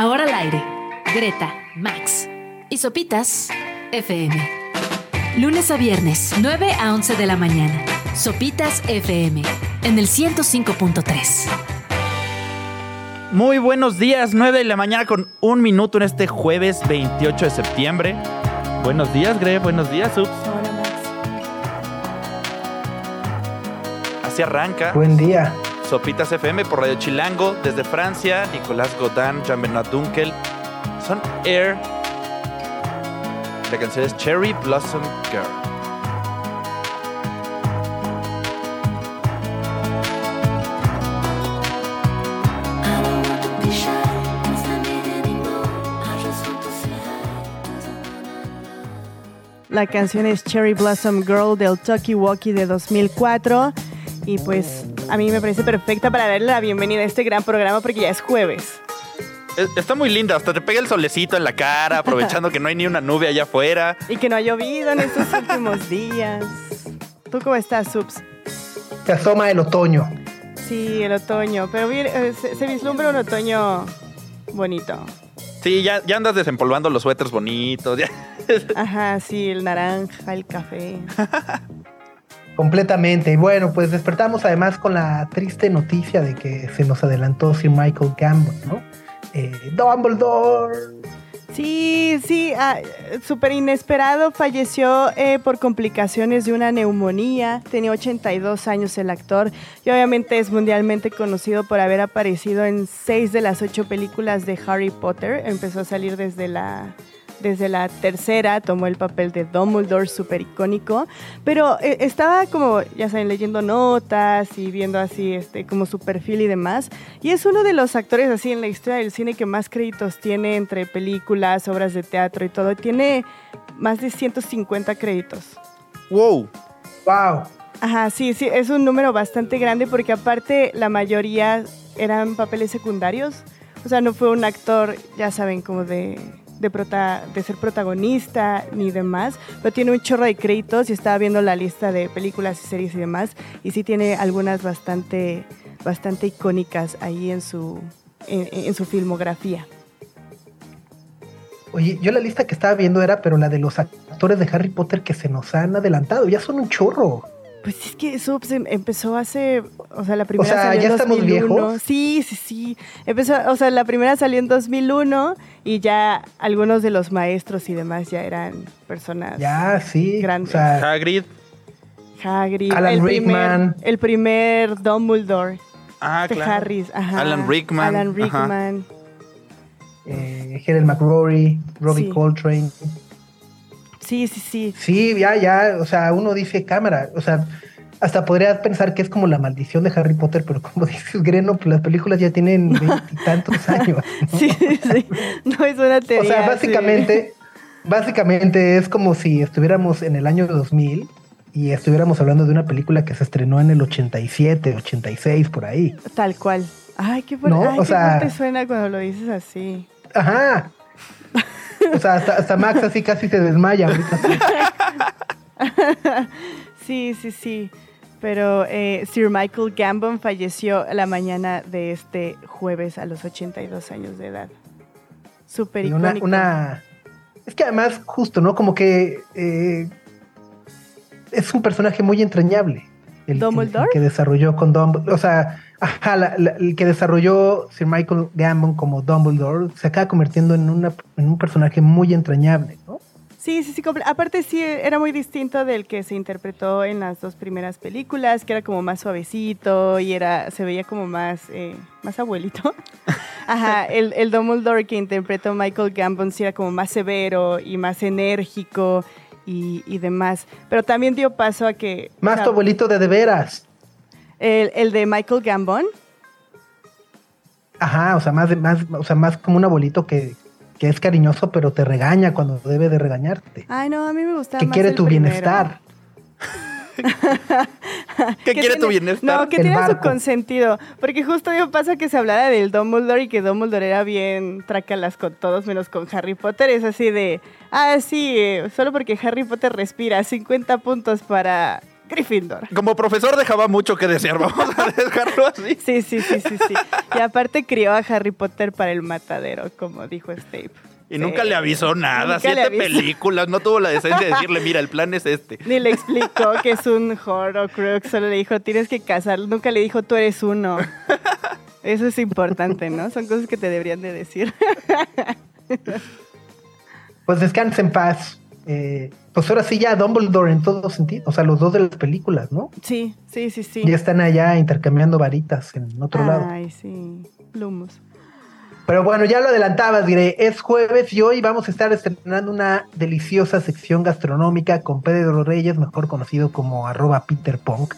Ahora al aire. Greta, Max y Sopitas FM. Lunes a viernes, 9 a 11 de la mañana. Sopitas FM en el 105.3. Muy buenos días, 9 de la mañana con un minuto en este jueves 28 de septiembre. Buenos días, Gre, buenos días, Ups. Hola, Max. Así arranca Buen día. Sopitas FM por Radio Chilango desde Francia. Nicolás Godin, Jean-Benoit Dunkel, Son Air. La canción es Cherry Blossom Girl. La canción es Cherry Blossom Girl del Talkie Walkie de 2004. Y pues a mí me parece perfecta para darle la bienvenida a este gran programa porque ya es jueves. Es- Está muy linda, hasta te pega el solecito en la cara, aprovechando que no hay ni una nube allá afuera. Y que no ha llovido en estos últimos días. ¿Tú cómo estás, Subs? Se asoma el otoño. Sí, el otoño. Pero bien, eh, se, se vislumbra un otoño bonito. Sí, ya, ya andas desempolvando los suéteres bonitos. ya. Ajá, sí, el naranja, el café. Completamente. Y bueno, pues despertamos además con la triste noticia de que se nos adelantó Sir Michael Gambon, ¿no? Eh, Dumbledore. Sí, sí, ah, súper inesperado. Falleció eh, por complicaciones de una neumonía. Tenía 82 años el actor y obviamente es mundialmente conocido por haber aparecido en seis de las ocho películas de Harry Potter. Empezó a salir desde la, desde la tercera, tomó el papel de Dumbledore, súper icónico. Pero eh, estaba como, ya saben, leyendo notas y viendo así este, como su perfil y demás. Y es uno de los actores así en la historia del cine que más créditos tiene entre películas, obras de teatro y todo. Tiene más de 150 créditos. wow. Wow. Ajá, sí, sí, es un número bastante grande porque aparte la mayoría eran papeles secundarios. O sea, no fue un actor, ya saben, como de, de, ser protagonista ni demás, pero tiene un chorro de créditos y estaba viendo la lista de películas y series y demás y sí tiene algunas bastante, bastante icónicas ahí en su, en su filmografía. Oye, yo la lista que estaba viendo era, pero la de los actores de Harry Potter que se nos han adelantado. Ya son un chorro. Pues es que Subs em- empezó hace, o sea, la primera sea, salió ¿ya en estamos 2001. viejos? Sí, sí, sí. Empezó, o sea, la primera salió en 2001 y ya algunos de los maestros y demás ya eran personas. Ya, sí. Grandes. O sea, Hagrid. Hagrid, Alan el Rickman. primer, el primer Dumbledore Ah, de claro. Harris, ajá. Alan Rickman, Alan ajá. Rickman. eh, Helen McRory, Robbie Sí. Coltrane. Sí, sí, sí. Sí, ya, ya. O sea, uno dice cámara. O sea, hasta podría pensar que es como la maldición de Harry Potter, pero como dices, Greno, pues las películas ya tienen veintitantos años. ¿no? Sí, sí. No es una O teoría. sea, sí. básicamente, básicamente es como si estuviéramos en el año 2000 y estuviéramos hablando de una película que se estrenó en el 87, 86, por ahí. Tal cual. Ay, qué fuerte, No, ay, o qué sea- fuerte suena cuando lo dices así. Ajá. O sea, hasta, hasta Max así casi se desmaya ahorita. Sí, sí, sí. Pero eh, Sir Michael Gambon falleció la mañana de este jueves a los 82 años de edad. Súper una, icónico. una... Es que además, justo, ¿no? Como que eh, es un personaje muy entrañable. El, el- el que desarrolló con Dumbledore. O sea, ajá, la- la- el que desarrolló Sir Michael Gambon como Dumbledore se acaba convirtiendo en, una, en un personaje muy entrañable, ¿no? Sí, sí, sí. Aparte sí, era muy distinto del que se interpretó en las dos primeras películas, que era como más suavecito y era se veía como más, eh, más abuelito. Ajá, el, el Dumbledore que interpretó Michael Gambon sí era como más severo y más enérgico y, y demás. Pero también dio paso a que... o Más sea, tu abuelito de de veras. El, el de Michael Gambon. Ajá, o sea, más, de, más, o sea, más como un abuelito que, que es cariñoso, pero te regaña cuando debe de regañarte. Ay, no, a mí me gustaba que más quiere el tu primero. bienestar. ¿Qué quiere tu bienestar? No, que El tiene su consentido. Porque justo dio paso a que se hablara del Dumbledore y que Dumbledore era bien trácalas con todos menos con Harry Potter. Es así de, ah, sí, eh, solo porque Harry Potter respira 50 puntos para Gryffindor. Como profesor dejaba mucho que desear, vamos a dejarlo así. Sí, sí, sí, sí, sí. Y aparte crió a Harry Potter para el matadero, como dijo Snape. Y Sí. nunca le avisó nada, Nunca siete avisó. películas, no tuvo la decencia de decirle, mira, el plan es este. Ni le explicó que es un Horrocrux, solo le dijo, tienes que casarlo. Nunca le dijo, tú eres uno. Eso es importante, ¿no? Son cosas que te deberían de decir. Pues descansa en paz. Eh, pues ahora sí ya Dumbledore en todo sentido. O sea, los dos de las películas, ¿no? Sí, sí, sí, sí. Ya están allá intercambiando varitas en otro lado. Ay, sí. Lumos. Pero bueno, ya lo adelantabas, diré, es jueves y hoy vamos a estar estrenando una deliciosa sección gastronómica con Pedro Reyes, mejor conocido como arroba Peter Punk,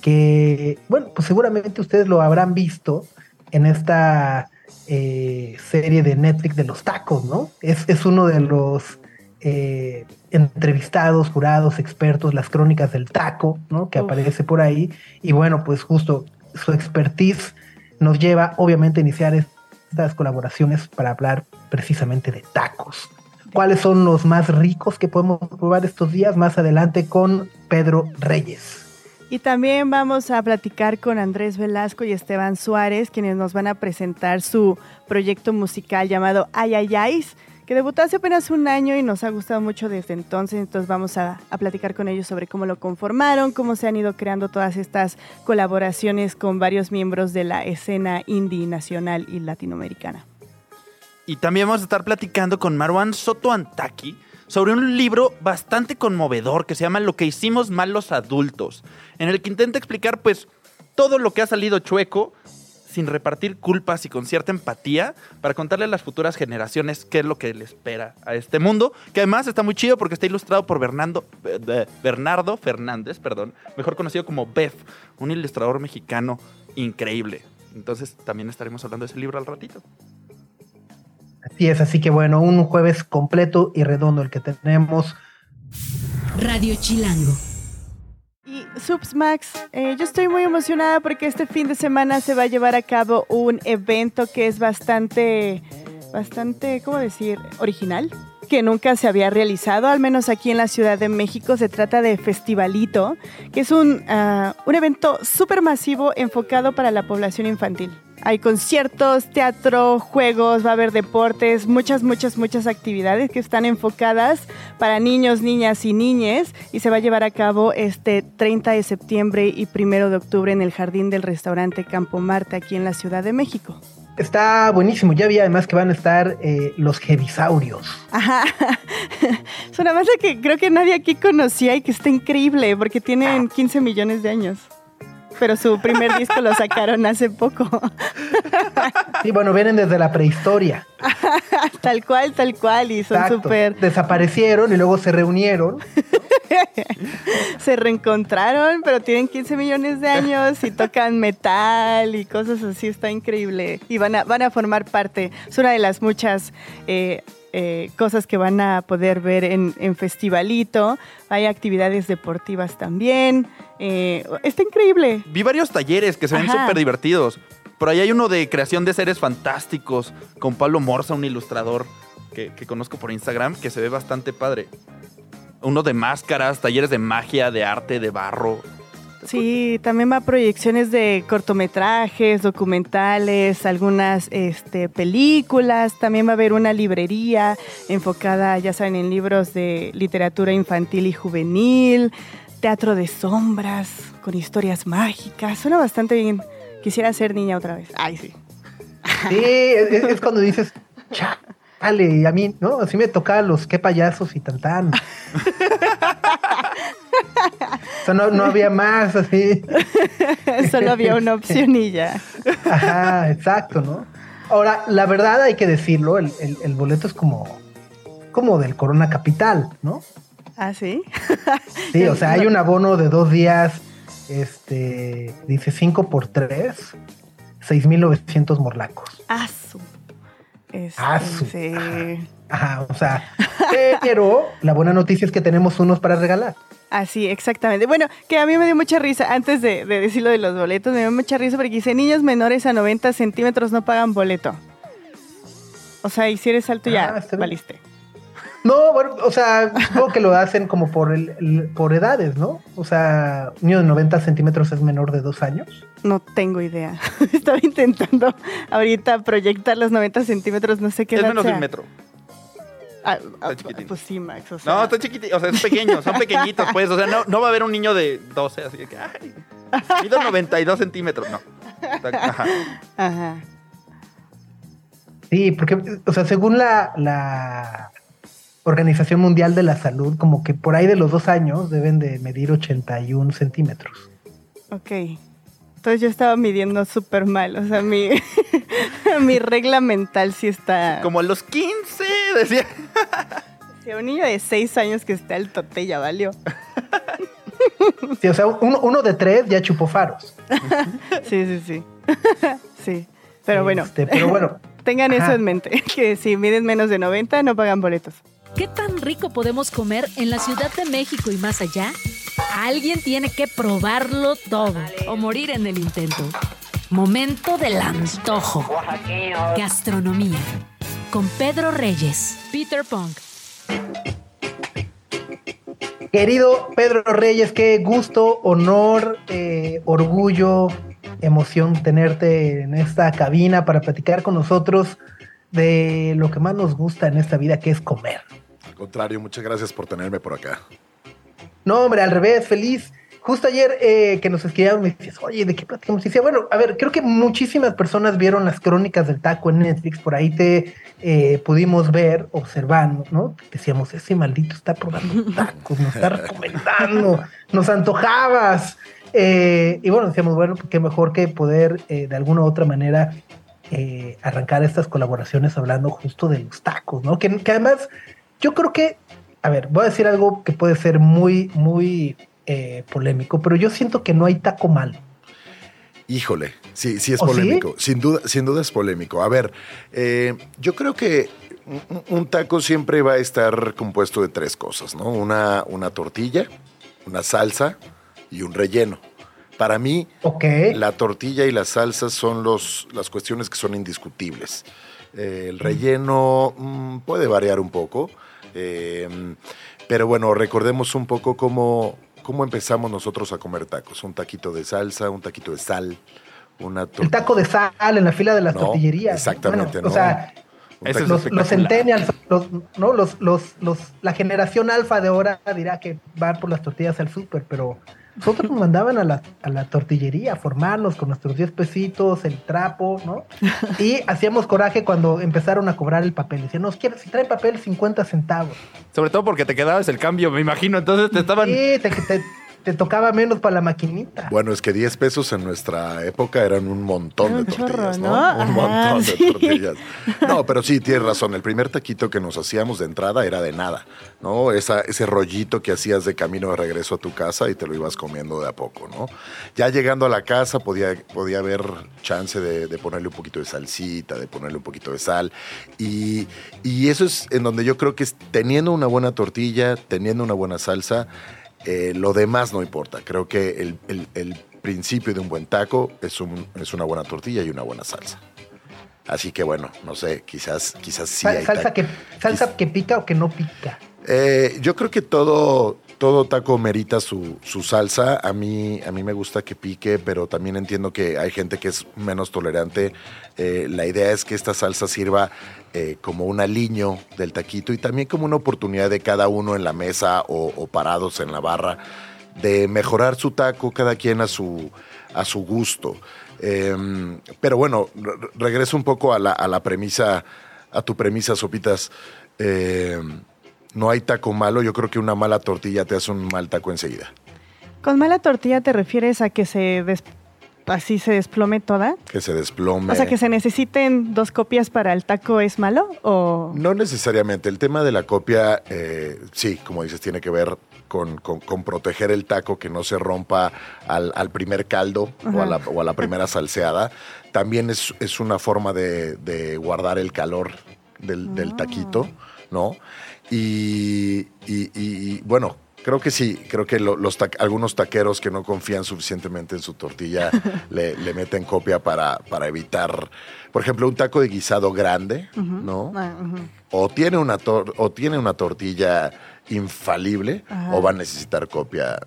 que, bueno, pues seguramente ustedes lo habrán visto en esta eh, serie de Netflix de los tacos, ¿no? Es, es uno de los eh, entrevistados, jurados, expertos, las crónicas del taco, ¿no? Que Uf. aparece por ahí. Y bueno, pues justo su expertise nos lleva, obviamente, a iniciar estas colaboraciones para hablar precisamente de tacos. ¿Cuáles son los más ricos que podemos probar estos días? Más adelante con Pedro Reyes. Y también vamos a platicar con Andrés Velasco y Esteban Suárez, quienes nos van a presentar su proyecto musical llamado Ay Ay Ay's, que debutó hace apenas un año y nos ha gustado mucho desde entonces. Entonces vamos a, a platicar con ellos sobre cómo lo conformaron, cómo se han ido creando todas estas colaboraciones con varios miembros de la escena indie nacional y latinoamericana. Y también vamos a estar platicando con Marwan Soto Antaki sobre un libro bastante conmovedor que se llama Lo que hicimos mal los adultos, en el que intenta explicar pues todo lo que ha salido chueco sin repartir culpas y con cierta empatía para contarle a las futuras generaciones qué es lo que le espera a este mundo, que además está muy chido porque está ilustrado por Bernardo, eh, Bernardo Fernández, perdón, mejor conocido como Bef, un ilustrador mexicano increíble. Entonces también estaremos hablando de ese libro al ratito. Así es, así que bueno, un jueves completo y redondo el que tenemos. Radio Chilango. Y Subsmax, eh, yo estoy muy emocionada porque este fin de semana se va a llevar a cabo un evento que es bastante, bastante, ¿cómo decir? Original, que nunca se había realizado, al menos aquí en la Ciudad de México. Se trata de Festivalito, que es un, ah, un evento súper masivo enfocado para la población infantil. Hay conciertos, teatro, juegos, va a haber deportes, muchas, muchas, muchas actividades que están enfocadas para niños, niñas y niñes y se va a llevar a cabo este 30 de septiembre y 1 de octubre en el jardín del restaurante Campo Marte aquí en la Ciudad de México. Está buenísimo. Ya vi además que van a estar eh, los Jevisaurios. Ajá. Es una banda que creo que nadie aquí conocía y que está increíble porque tienen 15 millones de años. Pero su primer disco lo sacaron hace poco. Y bueno, vienen desde la prehistoria. tal cual, tal cual. Y son súper... Desaparecieron y luego se reunieron. se reencontraron, pero tienen 15 millones de años y tocan metal y cosas así, está increíble. Y van a, van a formar parte, es una de las muchas eh, eh, cosas que van a poder ver en, en Festivalito. Hay actividades deportivas también. eh, está increíble. Vi varios talleres que se ven súper divertidos. Por ahí hay uno de creación de seres fantásticos con Pablo Morza, un ilustrador que, que conozco por Instagram, que se ve bastante padre. Uno de máscaras, talleres de magia, de arte, de barro. Sí, también va a proyecciones de cortometrajes, documentales, algunas este, películas. También va a haber una librería enfocada, ya saben, en libros de literatura infantil y juvenil, teatro de sombras con historias mágicas. Suena bastante bien. Quisiera ser niña otra vez. Ay, sí. Sí, es, es cuando dices, chale, y a mí, ¿no? Así me tocaban los qué payasos y tan tan. o sea, no, no había más así. Solo había una opción y ya. Ajá, exacto, ¿no? Ahora, la verdad hay que decirlo, el, el- el boleto es como, como del Corona Capital, ¿no? ¿Ah, sí? Sí, o sea, hay un abono de dos días, este, dice 5 por 3, 6,900 morlacos. Asu. Este, Asu. sí. Ajá, o sea, pero la buena noticia es que tenemos unos para regalar. Así, exactamente. Bueno, que a mí me dio mucha risa, antes de, de decirlo de los boletos, me dio mucha risa porque dice, niños menores a 90 centímetros no pagan boleto. O sea, y si eres alto Ah, ya bien. valiste. No, bueno, o sea, supongo que lo hacen como por, el, el- por edades, ¿no? O sea, un niño de 90 centímetros es menor de dos años. No tengo idea. Estaba intentando ahorita proyectar los 90 centímetros, no sé qué Es menos de un metro. Ah, ah, Está chiquitín. pues sí, Max. O sea, No, está chiquitito, o sea, es pequeño, son pequeñitos, pues. O sea, no, no va a haber un niño de 12, así que, ay, mido 92 centímetros. No. Ajá. Ajá. Sí, porque, o sea, según la, la Organización Mundial de la Salud, como que por ahí de los dos años deben de medir 81 centímetros. Ok. Entonces yo estaba midiendo súper mal. O sea, mi, mi regla mental sí está. Como a los 15, decía. Si a un niño de 6 años que está el tote ya valió. Sí, o sea, uno, uno de tres ya chupó faros. Sí, sí, sí. sí. Pero bueno, Este, pero bueno, tengan eso en mente. Que si miden menos de 90 no pagan boletos. ¿Qué tan rico podemos comer en la Ciudad de México y más allá? Alguien tiene que probarlo todo o morir en el intento. Momento del antojo. Gastronomía. Con Pedro Reyes, Peter Punk. Querido Pedro Reyes, qué gusto, honor, eh, orgullo, emoción tenerte en esta cabina para platicar con nosotros de lo que más nos gusta en esta vida, que es comer. Al contrario, muchas gracias por tenerme por acá. No, hombre, al revés, feliz. Justo ayer eh, que nos escribían, me decías, oye, ¿de qué platicamos? Y decía, bueno, a ver, creo que muchísimas personas vieron las crónicas del taco en Netflix, por ahí te eh, pudimos ver, observando, ¿no? Decíamos, ese maldito está probando tacos, nos está recomendando, nos antojabas. Eh, y bueno, decíamos, bueno, pues qué mejor que poder de alguna u otra manera arrancar estas colaboraciones hablando justo de los tacos, ¿no? Que, que además, yo creo que, a ver, voy a decir algo que puede ser muy, muy eh, polémico, pero yo siento que no hay taco malo. Híjole, sí, sí es ¿Oh, sí? polémico. Sin duda, sin duda es polémico. A ver, eh, yo creo que un, un taco siempre va a estar compuesto de tres cosas, ¿no? Una, una tortilla, una salsa y un relleno. Para mí, Ok. la tortilla y la salsa son los, las cuestiones que son indiscutibles. Eh, el relleno mm, puede variar un poco, eh, pero bueno, recordemos un poco cómo, cómo empezamos nosotros a comer tacos. Un taquito de salsa, un taquito de sal, una El taco de sal en la fila de las No, tortillerías. exactamente, Bueno, ¿no? O sea, es los, los centennials, los, ¿no? los, los, los, la generación alfa de ahora dirá que van por las tortillas al súper, pero nosotros nos mandaban a la, a la tortillería a formarnos con nuestros 10 pesitos, el trapo, ¿no? Y hacíamos coraje cuando empezaron a cobrar el papel. Decían, nos quieren, si traen papel, 50 centavos. Sobre todo porque te quedabas el cambio, me imagino. Entonces te estaban. Sí, te, te- te tocaba menos para la maquinita. Bueno, es que 10 pesos en nuestra época eran un montón Era de un tortillas, chorro, ¿no? ¿no? Un Ajá, montón sí. de tortillas. No, pero sí, tienes razón. El primer taquito que nos hacíamos de entrada era de nada, ¿no? Esa, ese rollito que hacías de camino de regreso a tu casa y te lo ibas comiendo de a poco, ¿no? Ya llegando a la casa podía, podía haber chance de, de ponerle un poquito de salsita, de ponerle un poquito de sal. Y, y eso es en donde yo creo que es teniendo una buena tortilla, teniendo una buena salsa, eh, lo demás no importa. Creo que el, el- el principio de un buen taco es, un- es una buena tortilla y una buena salsa. Así que bueno, no sé, quizás, quizás sí hay salsa, que, salsa que pica o que no pica. Eh, yo creo que todo, todo taco merita su, su salsa. A mí, a mí me gusta que pique, pero también entiendo que hay gente que es menos tolerante. Eh, la idea es que esta salsa sirva eh, como un aliño del taquito y también como una oportunidad de cada uno en la mesa o, parados en la barra de mejorar su taco, cada quien a su, a su gusto. Eh, pero bueno, re- regreso un poco a la, a la premisa, a tu premisa, Sopitas. Eh, no hay taco malo, yo creo que una mala tortilla te hace un mal taco enseguida. ¿Con mala tortilla te refieres a que se así se desplome toda? Que se desplome. O sea, que se necesiten dos copias para el taco es malo o No necesariamente. El tema de la copia, eh, sí, como dices, tiene que ver con, con- con proteger el taco, que no se rompa al, al primer caldo o a, la, o a la primera salseada. También es, es una forma de, de guardar el calor del, del taquito, ¿no? Y, y- y, bueno, Creo que sí, creo que lo- los ta- algunos taqueros que no confían suficientemente en su tortilla le, le meten copia para, para evitar, por ejemplo, un taco de guisado grande, ¿no? Ah. O tiene una tor- o tiene una tortilla infalible o va a necesitar copia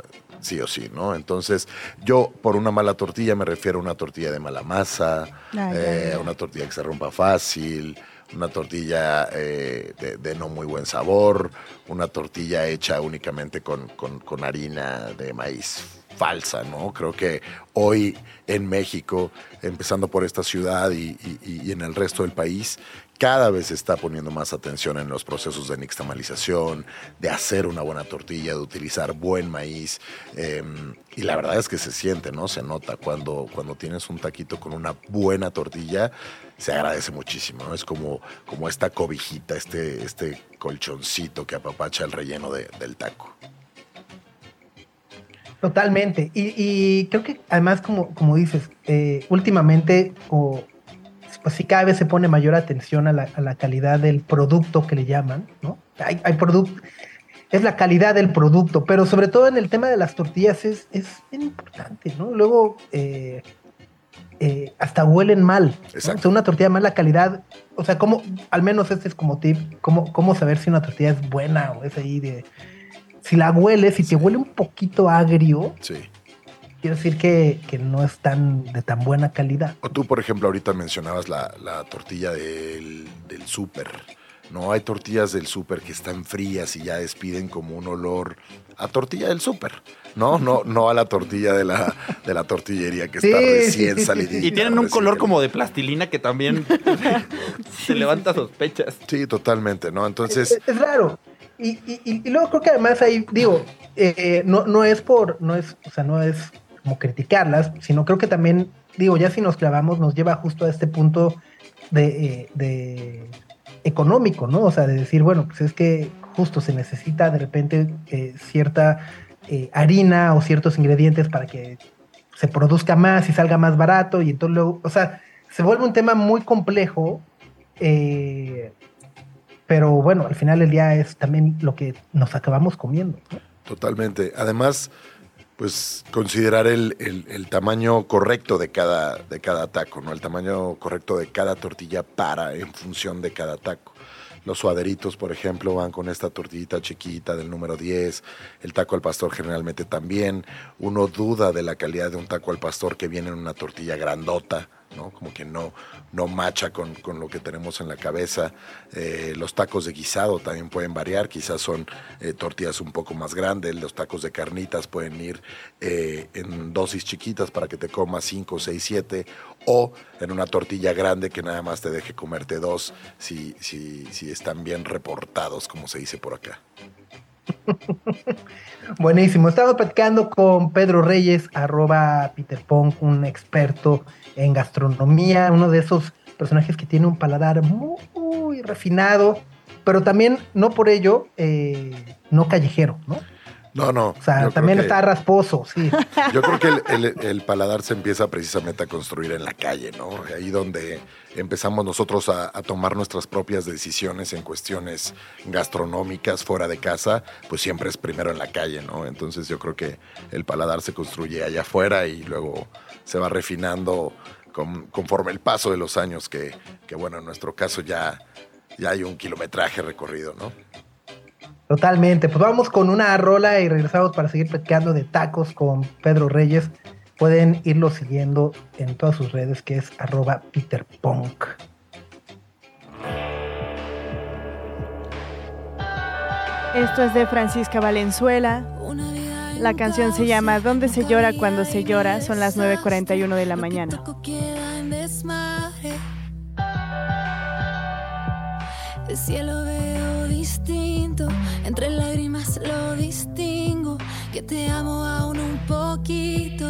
sí o sí, ¿no? Entonces, yo por una mala tortilla me refiero a una tortilla de mala masa, Ah, eh, una tortilla que se rompa fácil, una tortilla eh, de, no muy buen sabor, una tortilla hecha únicamente con, con- harina de maíz falsa, ¿no? Creo que hoy en México, empezando por esta ciudad y- y en el resto del país, cada vez se está poniendo más atención en los procesos de nixtamalización, de hacer una buena tortilla, de utilizar buen maíz. eh, y la verdad es que se siente, ¿no? Se nota cuando, cuando tienes un taquito con una buena tortilla, se agradece muchísimo, ¿no? Es como, como esta cobijita, este, este colchoncito que apapacha el relleno de- del taco. Totalmente. Y, y creo que además, como, como dices, eh, últimamente, o, pues sí, cada vez se pone mayor atención a la, a la calidad del producto que le llaman, ¿no? Hay, hay producto, es la calidad del producto, pero sobre todo en el tema de las tortillas es, es bien importante, ¿no? Luego, eh, eh, hasta huelen mal. ¿no? Exacto. O sea, una tortilla de mala calidad, o sea, ¿cómo, al menos este es como tip, cómo, cómo saber si una tortilla es buena o es ahí de... Si la hueles, si te huele un poquito agrio, Sí. Quiere decir que, que no es tan de tan buena calidad. O tú, por ejemplo, ahorita mencionabas la, la tortilla del, del súper. No hay tortillas del súper que están frías y ya despiden como un olor a tortilla del súper. No, no, no a la tortilla de la, de la tortillería que está Sí, recién salidita. Y tienen un color como de plastilina que también se levanta sospechas. Sí, totalmente, ¿no? Es, Entonces, es raro. Y, y- y- y luego creo que además ahí, digo, eh, no, no es por, no es, o sea, no es como criticarlas, sino creo que también, digo, ya si nos clavamos, nos lleva justo a este punto de, eh, económico, ¿no? O sea, de decir, bueno, pues es que justo se necesita de repente eh, cierta eh, harina o ciertos ingredientes para que se produzca más y salga más barato y entonces luego, o sea, se vuelve un tema muy complejo, pero bueno, al final del día es también lo que nos acabamos comiendo. Totalmente. Además, pues considerar el, el- tamaño correcto de cada, de cada taco, ¿no? El tamaño correcto de cada tortilla para en función de cada taco. Los suaderitos, por ejemplo, van con esta tortillita chiquita del número 10. El taco al pastor generalmente también. Uno duda de la calidad de un taco al pastor que viene en una tortilla grandota, ¿no? Como que no, no macha con, con lo que tenemos en la cabeza. Eh, los tacos de guisado también pueden variar, quizás son eh, tortillas un poco más grandes. Los tacos de carnitas pueden ir eh, en dosis chiquitas para que te comas 5, 6, 7 o en una tortilla grande que nada más te deje comerte dos si, si, si están bien reportados, como se dice por acá. Buenísimo. Estamos platicando con Pedro Reyes, arroba Peter Pong, un experto en gastronomía, uno de esos personajes que tiene un paladar muy, refinado, pero también no por ello eh, no callejero, ¿no? No, no. O sea, también que- está rasposo, sí. Yo creo que el, el- el paladar se empieza precisamente a construir en la calle, ¿no? Ahí donde empezamos nosotros a, a tomar nuestras propias decisiones en cuestiones gastronómicas fuera de casa, pues siempre es primero en la calle, ¿no? Entonces yo creo que el paladar se construye allá afuera y luego se va refinando con- conforme el paso de los años, que, que, bueno, en nuestro caso ya, ya hay un kilometraje recorrido, ¿no? Totalmente. Pues vamos con una rola y regresamos para seguir platicando de tacos con Pedro Reyes. Pueden irlo siguiendo en todas sus redes, que es arroba Peter Punk. Esto es de Francisca Valenzuela. La canción se llama ¿Dónde se llora cuando se llora? Son las 9.41 de la mañana. queda en desmadre. El cielo veo distinto, entre lágrimas lo distingo, que te amo aún un poquito.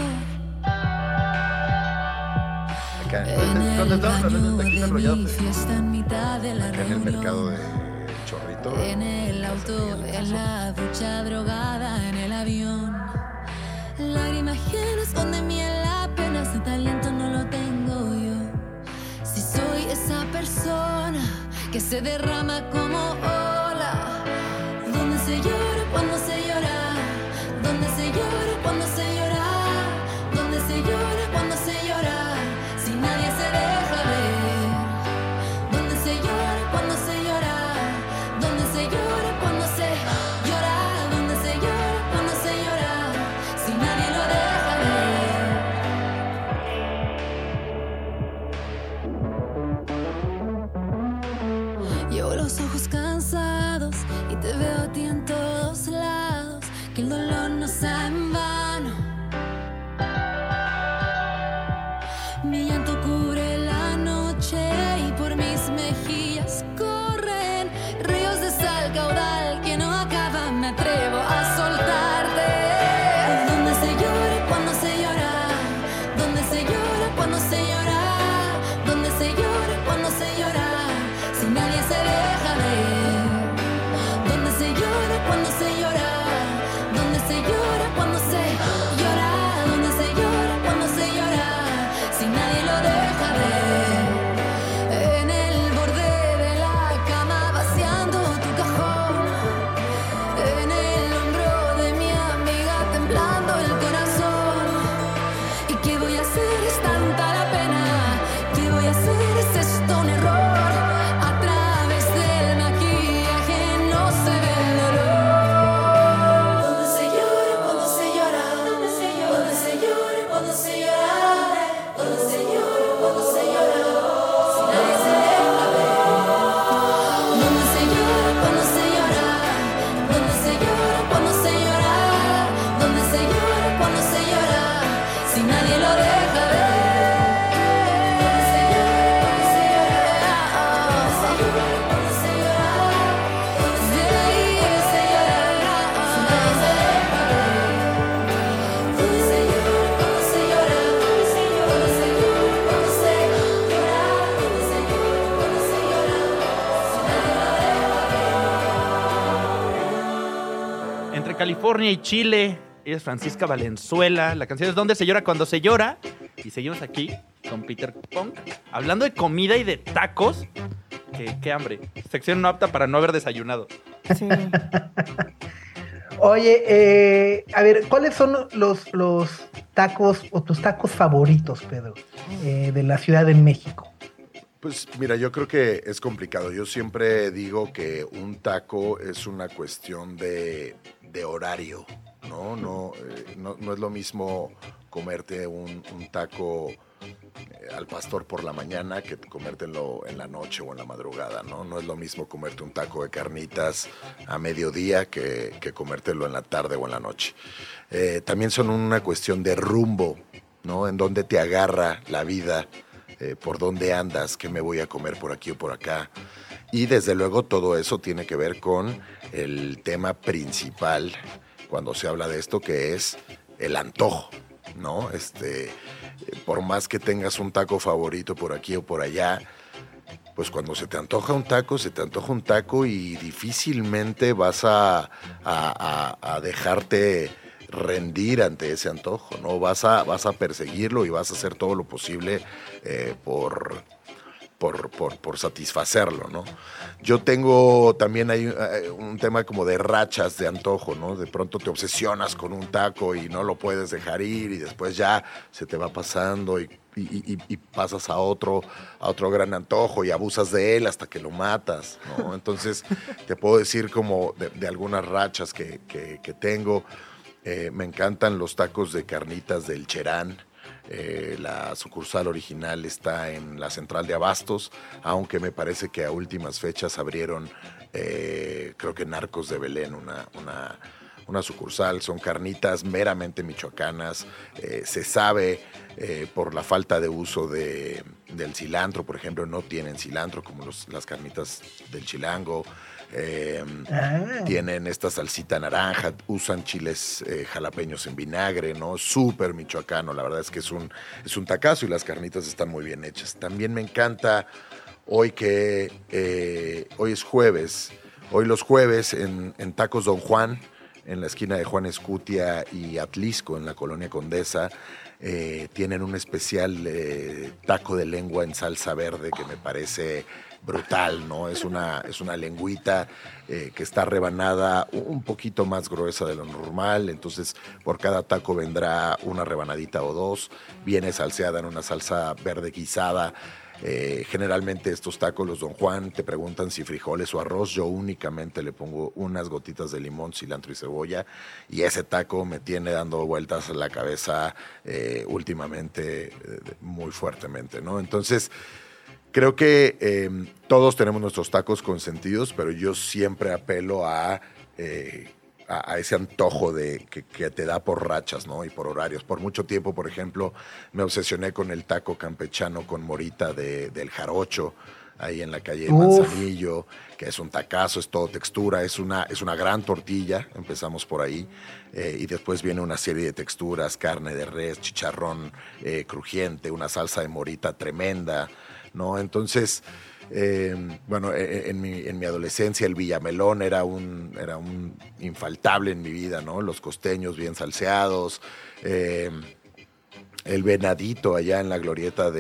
Acá, En el baño de mi fiesta en mitad de la acá en el mercado reunión. de Chorrito. En el auto, en la ducha drogada, en el avión. Lágrimas que no esconden miel, apenas el talento no lo tengo yo. Si soy esa persona que se derrama como ola, mi llanto cura. California y Chile, ella es Francisca Valenzuela. La canción es Donde se llora cuando se llora. Y seguimos aquí con Peter Punk, hablando de comida y de tacos. Qué, qué hambre. Sección no apta para no haber desayunado. Sí. Oye, eh, a ver, ¿cuáles son los, los tacos o tus tacos favoritos, Pedro, eh, de la Ciudad de México? Pues mira, yo creo que es complicado. Yo siempre digo que un taco es una cuestión de, horario, ¿no? No, eh, no, no es lo mismo comerte un, taco eh, al pastor por la mañana que comértelo en la noche o en la madrugada, ¿no? No es lo mismo comerte un taco de carnitas a mediodía que, que comértelo en la tarde o en la noche. Eh, también son una cuestión de rumbo, ¿no? En dónde te agarra la vida, eh, por dónde andas, qué me voy a comer por aquí o por acá. Y desde luego todo eso tiene que ver con el tema principal cuando se habla de esto, que es el antojo, ¿no? Este, por más que tengas un taco favorito por aquí o por allá, pues cuando se te antoja un taco, se te antoja un taco y difícilmente vas a dejarte rendir ante ese antojo, ¿no? Vas a, vas a perseguirlo y vas a hacer todo lo posible eh, por, por, por- satisfacerlo, ¿no? Yo tengo también hay eh, un tema como de rachas de antojo, ¿no? De pronto te obsesionas con un taco y no lo puedes dejar ir y después ya se te va pasando y, y- pasas a otro, a otro gran antojo y abusas de él hasta que lo matas, ¿no? Entonces te puedo decir como de, algunas rachas que- que tengo. Eh, me encantan los tacos de carnitas del Cherán. Eh, la sucursal original está en la central de Abastos, aunque me parece que a últimas fechas abrieron, eh, creo que Narcos de Belén, una, una, sucursal. Son carnitas meramente michoacanas. Se sabe por la falta de uso de, del cilantro, por ejemplo, no tienen cilantro como los- las carnitas del chilango. Eh, Ah, tienen esta salsita naranja, usan chiles eh, jalapeños en vinagre, ¿no? Súper michoacano, la verdad es que es un, es un tacazo y las carnitas están muy bien hechas. También me encanta hoy que eh, hoy es jueves, hoy los jueves en, en Tacos Don Juan, en la esquina de Juan Escutia y Atlisco, en la colonia Condesa, eh, tienen un especial eh, taco de lengua en salsa verde que me parece brutal, ¿no? Es una, es una lengüita eh, que está rebanada un poquito más gruesa de lo normal, entonces por cada taco vendrá una rebanadita o dos, viene salseada en una salsa verde guisada. Eh, generalmente estos tacos, los Don Juan, te preguntan si frijoles o arroz. Yo únicamente le pongo unas gotitas de limón, cilantro y cebolla. Y ese taco me tiene dando vueltas en la cabeza eh, últimamente eh, muy fuertemente, ¿no? Entonces, creo que eh, todos tenemos nuestros tacos consentidos, pero yo siempre apelo a, a, a ese antojo de, que, que te da por rachas, ¿no? Y por horarios. Por mucho tiempo, por ejemplo, me obsesioné con el taco campechano con morita de- del jarocho, ahí en la calle Uf. Manzanillo, que es un tacazo, es todo textura, es una, es una gran tortilla, empezamos por ahí, eh, y después viene una serie de texturas, carne de res, chicharrón eh, crujiente, una salsa de morita tremenda, ¿no? Entonces, eh, bueno, eh, en mi, en mi adolescencia el villamelón era un, era un infaltable en mi vida, ¿no? Los costeños bien salseados, eh, el venadito allá en la glorieta de,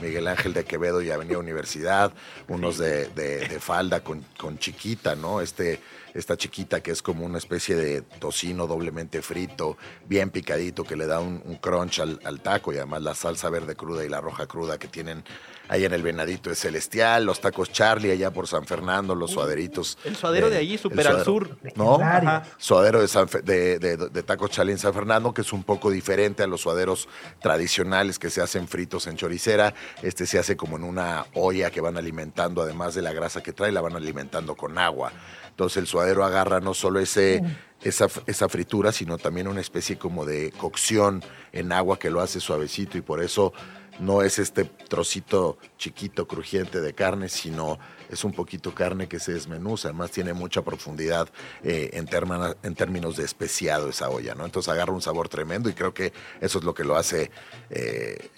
Miguel Ángel de Quevedo y Avenida Universidad, unos de, de- de falda con, con chiquita, ¿no? Este, esta chiquita que es como una especie de tocino doblemente frito, bien picadito, que le da un, un crunch al, al taco y además la salsa verde cruda y la roja cruda que tienen ahí en el venadito es celestial, los tacos Charlie allá por San Fernando, los suaderitos. El suadero de ahí, el súper al sur. ¿No? Ajá. suadero de, San Fe- de, de- de tacos Charlie en San Fernando, que es un poco diferente a los suaderos tradicionales que se hacen fritos en choricera. Este se hace como en una olla que van alimentando, además de la grasa que trae, la van alimentando con agua. Entonces el suadero agarra no solo ese, esa, esa fritura, sino también una especie como de cocción en agua que lo hace suavecito y por eso no es este trocito chiquito, crujiente de carne, sino es un poquito carne que se desmenuza. Además, tiene mucha profundidad eh, en, términos de especiado esa olla, ¿no? Entonces agarra un sabor tremendo y creo que eso es lo que lo hace eh,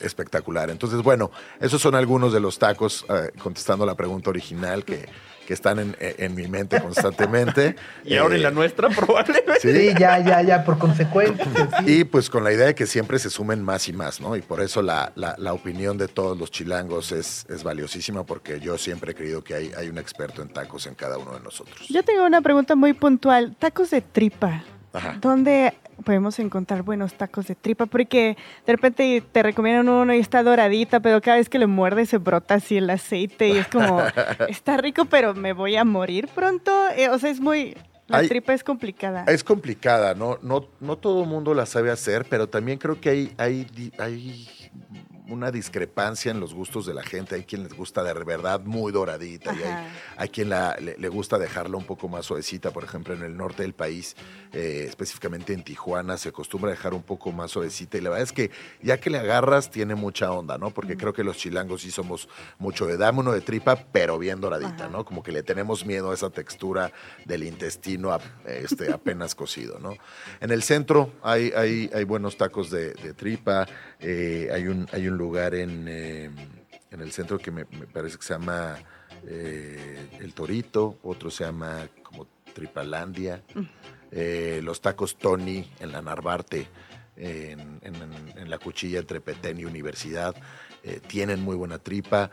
espectacular. Entonces, bueno, esos son algunos de los tacos, eh, contestando la pregunta original que, que están en, en mi mente constantemente. Y ahora en Eh, la nuestra, probablemente. Sí, ya, ya, ya, por consecuencia. sí. y pues con la idea de que siempre se sumen más y más, ¿no? Y por eso la, la- la opinión de todos los chilangos es, es valiosísima porque yo siempre he creído que hay, hay un experto en tacos en cada uno de nosotros. Yo tengo una pregunta muy puntual. Tacos de tripa. Ajá. ¿Dónde podemos encontrar buenos tacos de tripa? Porque de repente te recomiendan uno y está doradita, pero cada vez que le muerdes se brota así el aceite y es como, está rico, pero me voy a morir pronto. Eh, o sea, es muy... La Hay- tripa es complicada. Es complicada, ¿no? No, no todo el mundo la sabe hacer, pero también creo que hay, hay, hay una discrepancia en los gustos de la gente. Hay quien les gusta de verdad muy doradita y hay, hay quien la- le, le gusta dejarla un poco más suavecita. Por ejemplo, en el norte del país, eh, específicamente en Tijuana, se acostumbra a dejar un poco más suavecita. Y la verdad es que ya que le agarras, tiene mucha onda, ¿no? Porque creo que los chilangos sí somos mucho de dame uno de tripa, pero bien doradita, Ajá. ¿no? Como que le tenemos miedo a esa textura del intestino este, apenas cocido, ¿no? En el centro hay, hay, hay buenos tacos de, de tripa. Eh, hay, un, hay un lugar en, eh, en el centro que me, me parece que se llama eh, El Torito, otro se llama como Tripalandia. eh, los tacos Tony en la Narvarte, en, en- en la cuchilla entre Petén y Universidad, eh, tienen muy buena tripa.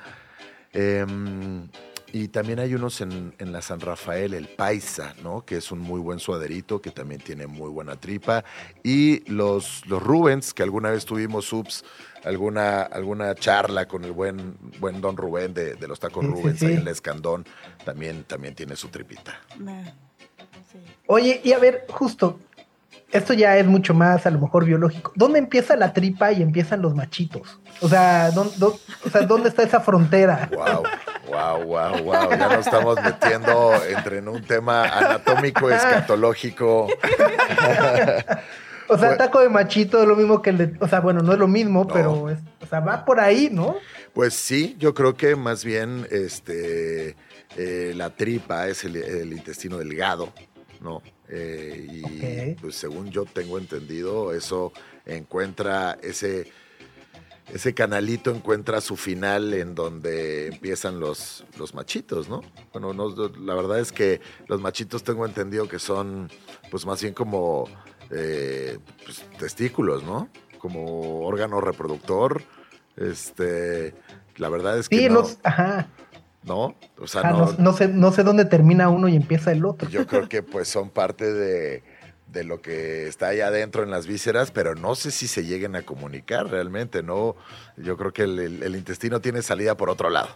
Em, y también hay unos en, en la San Rafael, el Paisa, ¿no? Que es un muy buen suaderito, que también tiene muy buena tripa. Y los, los Rubens, que alguna vez tuvimos subs, alguna, alguna charla con el buen, buen Don Rubén de, de los tacos Sí, sí, Rubens sí. ahí en el Escandón, también, también tiene su tripita. Sí. Oye, y a ver, justo, esto ya es mucho más a lo mejor biológico. ¿Dónde empieza la tripa y empiezan los machitos? O sea, ¿dó- dó- o sea, ¿dónde está esa frontera? Wow, wow, wow, wow. Ya nos estamos metiendo entre en un tema anatómico, escatológico. O sea, Bueno. taco de machito es lo mismo que el de, o sea, bueno, no es lo mismo, No. pero es, o sea, va por ahí, ¿no? Pues sí, yo creo que más bien este, eh, la tripa es el, el intestino delgado, ¿no? Eh, y pues según yo tengo entendido, eso encuentra ese, ese canalito encuentra su final en donde empiezan los, los machitos, ¿no? Bueno, no, la verdad es que los machitos tengo entendido que son pues más bien como eh, pues, testículos, ¿no? Como órgano reproductor. Este, la verdad es que Sí, no, los, ajá. ¿No? O sea, Ah, no, no, no sé, no sé dónde termina uno y empieza el otro. yo creo que pues son parte de, de lo que está ahí adentro en las vísceras, pero no sé si se lleguen a comunicar realmente, ¿no? Yo creo que el, el- el intestino tiene salida por otro lado.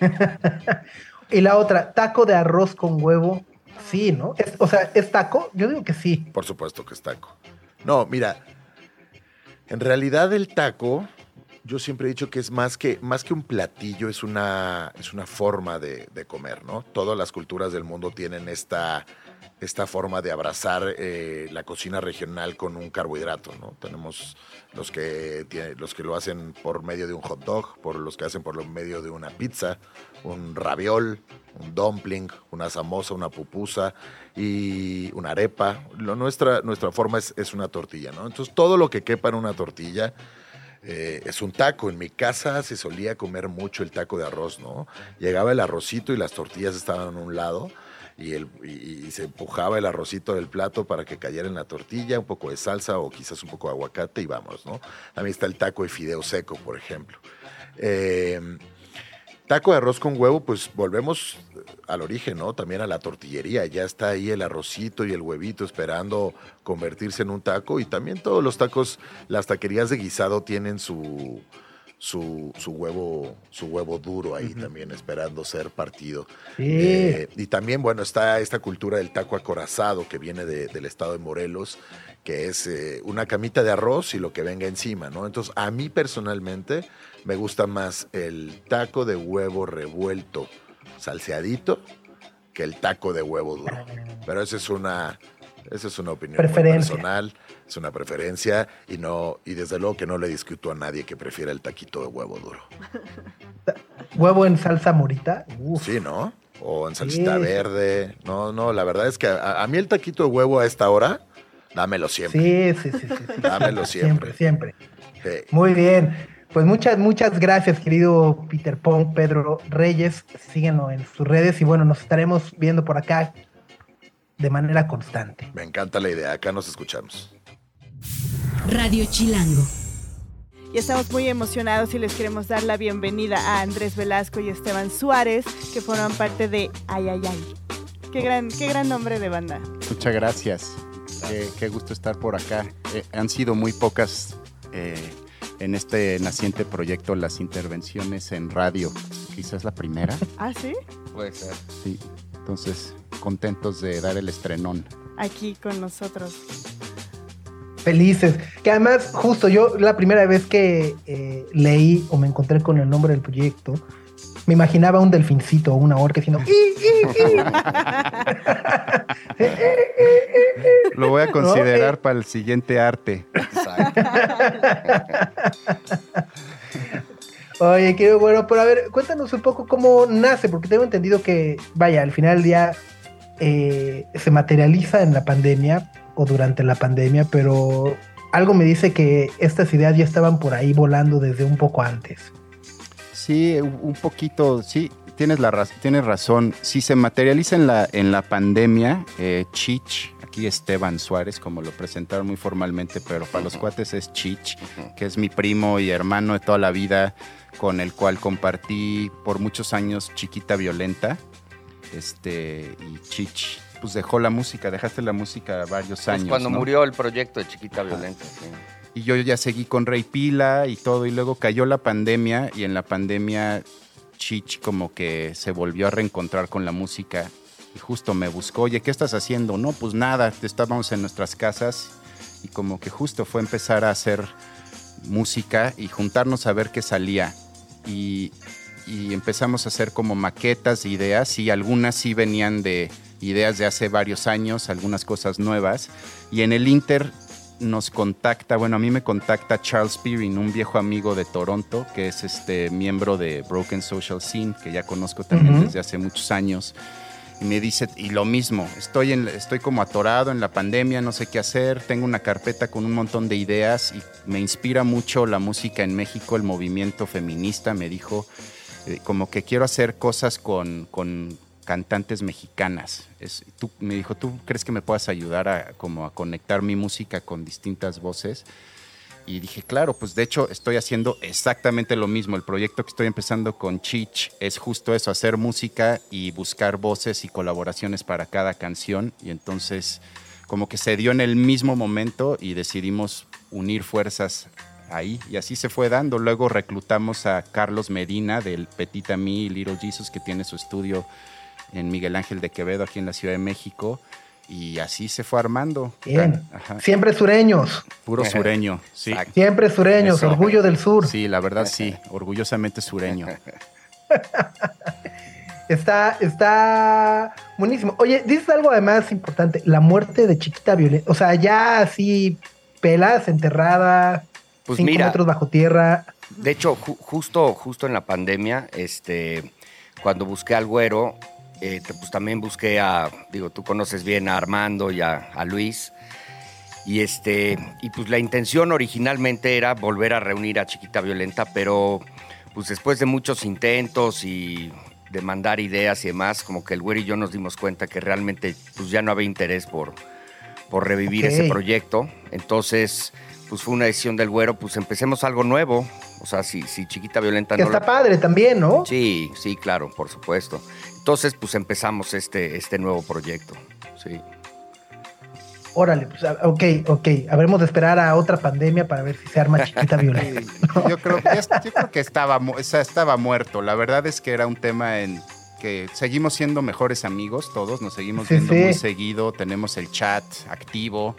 Y la otra, taco de arroz con huevo. Sí, ¿no? Es- o sea, ¿es taco? Yo digo que sí. Por supuesto que es taco. No, mira, en realidad el taco yo siempre he dicho que es más que, más que un platillo, es una, es una forma de, comer, ¿no? Todas las culturas del mundo tienen esta, esta forma de abrazar eh, la cocina regional con un carbohidrato, ¿no? Tenemos los que, tiene- los que lo hacen por medio de un hot dog, por los que hacen por medio de una pizza, un raviol, un dumpling, una samosa, una pupusa y una arepa. Nuestra, nuestra forma es, es una tortilla, ¿no? Entonces todo lo que quepa en una tortilla eh, es un taco. En mi casa se solía comer mucho el taco de arroz, ¿no? Llegaba el arrocito y las tortillas estaban a un lado y, el, y, se empujaba el arrocito del plato para que cayera en la tortilla, un poco de salsa o quizás un poco de aguacate y vamos, ¿no? También está el taco de fideo seco, por ejemplo. Eh, taco de arroz con huevo, pues volvemos al origen, ¿no? También a la tortillería. Ya está ahí el arrocito y el huevito esperando convertirse en un taco. Y también todos los tacos, las taquerías de guisado tienen su, su, su huevo, su huevo duro ahí también esperando ser partido. Sí. Eh, y también, bueno, está esta cultura del taco acorazado que viene de- del estado de Morelos, que es eh, una camita de arroz y lo que venga encima, ¿no? Entonces, a mí personalmente me gusta más el taco de huevo revuelto salseadito que el taco de huevo duro. Pero esa es una, esa es una opinión personal, es una preferencia y no y desde luego que no le discuto a nadie que prefiera el taquito de huevo duro. Huevo en salsa morita. Uf. Sí, ¿no? O en salsita Sí. verde. No, no, la verdad es que a, a mí el taquito de huevo a esta hora, dámelo siempre. Sí, sí, sí, sí, sí. Dámelo siempre. Siempre, siempre. Muy bien. Pues muchas, muchas gracias, querido Peter Pong, Pedro Reyes. Síguenlo en sus redes y bueno, nos estaremos viendo por acá de manera constante. Me encanta la idea. Acá nos escuchamos. Radio Chilango. Y estamos muy emocionados y les queremos dar la bienvenida a Andrés Velasco y Esteban Suárez, que forman parte de Ay Ay Ay. Qué gran, qué gran nombre de banda. Muchas gracias. Qué, qué gusto estar por acá. Eh, han sido muy pocas eh, en este naciente proyecto las intervenciones en radio. Quizás la primera. ¿Ah, sí? Puede ser. Sí. Entonces, contentos de dar el estrenón. Aquí con nosotros. Felices. Que además, justo yo la primera vez que eh, leí o me encontré con el nombre del proyecto, me imaginaba un delfincito o una orca diciendo... "I, i, i". Lo voy a considerar eh. para el siguiente arte. Exacto. Oye, qué bueno, pero a ver, cuéntanos un poco cómo nace, porque tengo entendido que, vaya, al final del día eh, se materializa en la pandemia o durante la pandemia, pero algo me dice que estas ideas ya estaban por ahí volando desde un poco antes. Sí, un poquito, sí, tienes, la raz- tienes razón. Si se materializa en la, en la pandemia, eh, Chich, aquí Esteban Suárez, como lo presentaron muy formalmente, pero para los cuates es Chich, que es mi primo y hermano de toda la vida, con el cual compartí por muchos años Chiquita Violenta. Este, y Chich, pues dejó la música, dejaste la música varios Pues años. cuando ¿no? murió el proyecto de Chiquita Violenta. sí. Y yo ya seguí con Rey Pila y todo, y luego cayó la pandemia, y en la pandemia Chich como que se volvió a reencontrar con la música. Y justo me buscó, oye, ¿qué estás haciendo? No, pues nada, estábamos en nuestras casas y como que justo fue empezar a hacer música y juntarnos a ver qué salía. Y, y empezamos a hacer como maquetas, ideas, y algunas sí venían de ideas de hace varios años, algunas cosas nuevas. Y en el Inter nos contacta, bueno, a mí me contacta Charles Peering, un viejo amigo de Toronto, que es este miembro de Broken Social Scene, que ya conozco también desde hace muchos años. Y me dice, y lo mismo, estoy, en, estoy como atorado en la pandemia, no sé qué hacer, tengo una carpeta con un montón de ideas y me inspira mucho la música en México, el movimiento feminista, me dijo, eh, como que quiero hacer cosas con, con cantantes mexicanas. Es, tú, me dijo, ¿tú crees que me puedas ayudar a, como a conectar mi música con distintas voces? Y dije, claro, pues de hecho estoy haciendo exactamente lo mismo. El proyecto que estoy empezando con Chich es justo eso, hacer música y buscar voces y colaboraciones para cada canción. Y entonces como que se dio en el mismo momento y decidimos unir fuerzas ahí. Y así se fue dando. Luego reclutamos a Carlos Medina del Petit Ami y Little Jesus, que tiene su estudio en Miguel Ángel de Quevedo, aquí en la Ciudad de México. Y así se fue armando. Bien. Ajá. Siempre sureños. Puro sureño, sí. Exacto. Siempre sureños. Eso. Orgullo del sur. Sí, la verdad sí, orgullosamente sureño. Está, está buenísimo. Oye, dices algo además importante, la muerte de Chiquita Violeta. O sea, ya así, pelas, enterrada, Pues cinco mira. metros bajo tierra. De hecho, ju- justo, justo en la pandemia, este, cuando busqué al güero, eh, pues también busqué a, digo, tú conoces bien a Armando y a, a Luis. Y este, y pues la intención originalmente era volver a reunir a Chiquita Violenta, pero pues después de muchos intentos y de mandar ideas y demás, como que el güero y yo nos dimos cuenta que realmente pues ya no había interés por, por revivir ese proyecto. Entonces, pues fue una decisión del güero, pues empecemos algo nuevo. O sea, si, si Chiquita Violenta Que no está la- padre también, ¿no? Sí, sí, claro, por supuesto. Entonces, pues empezamos este, este nuevo proyecto. Sí. Órale, pues, ah, ok, ok. Habremos de esperar a otra pandemia para ver si se arma Chiquita Violeta. Yo creo, yo creo que estaba, mu- o sea, estaba muerto. La verdad es que era un tema en que seguimos siendo mejores amigos todos, nos seguimos Sí, viendo sí. muy seguido, tenemos el chat activo,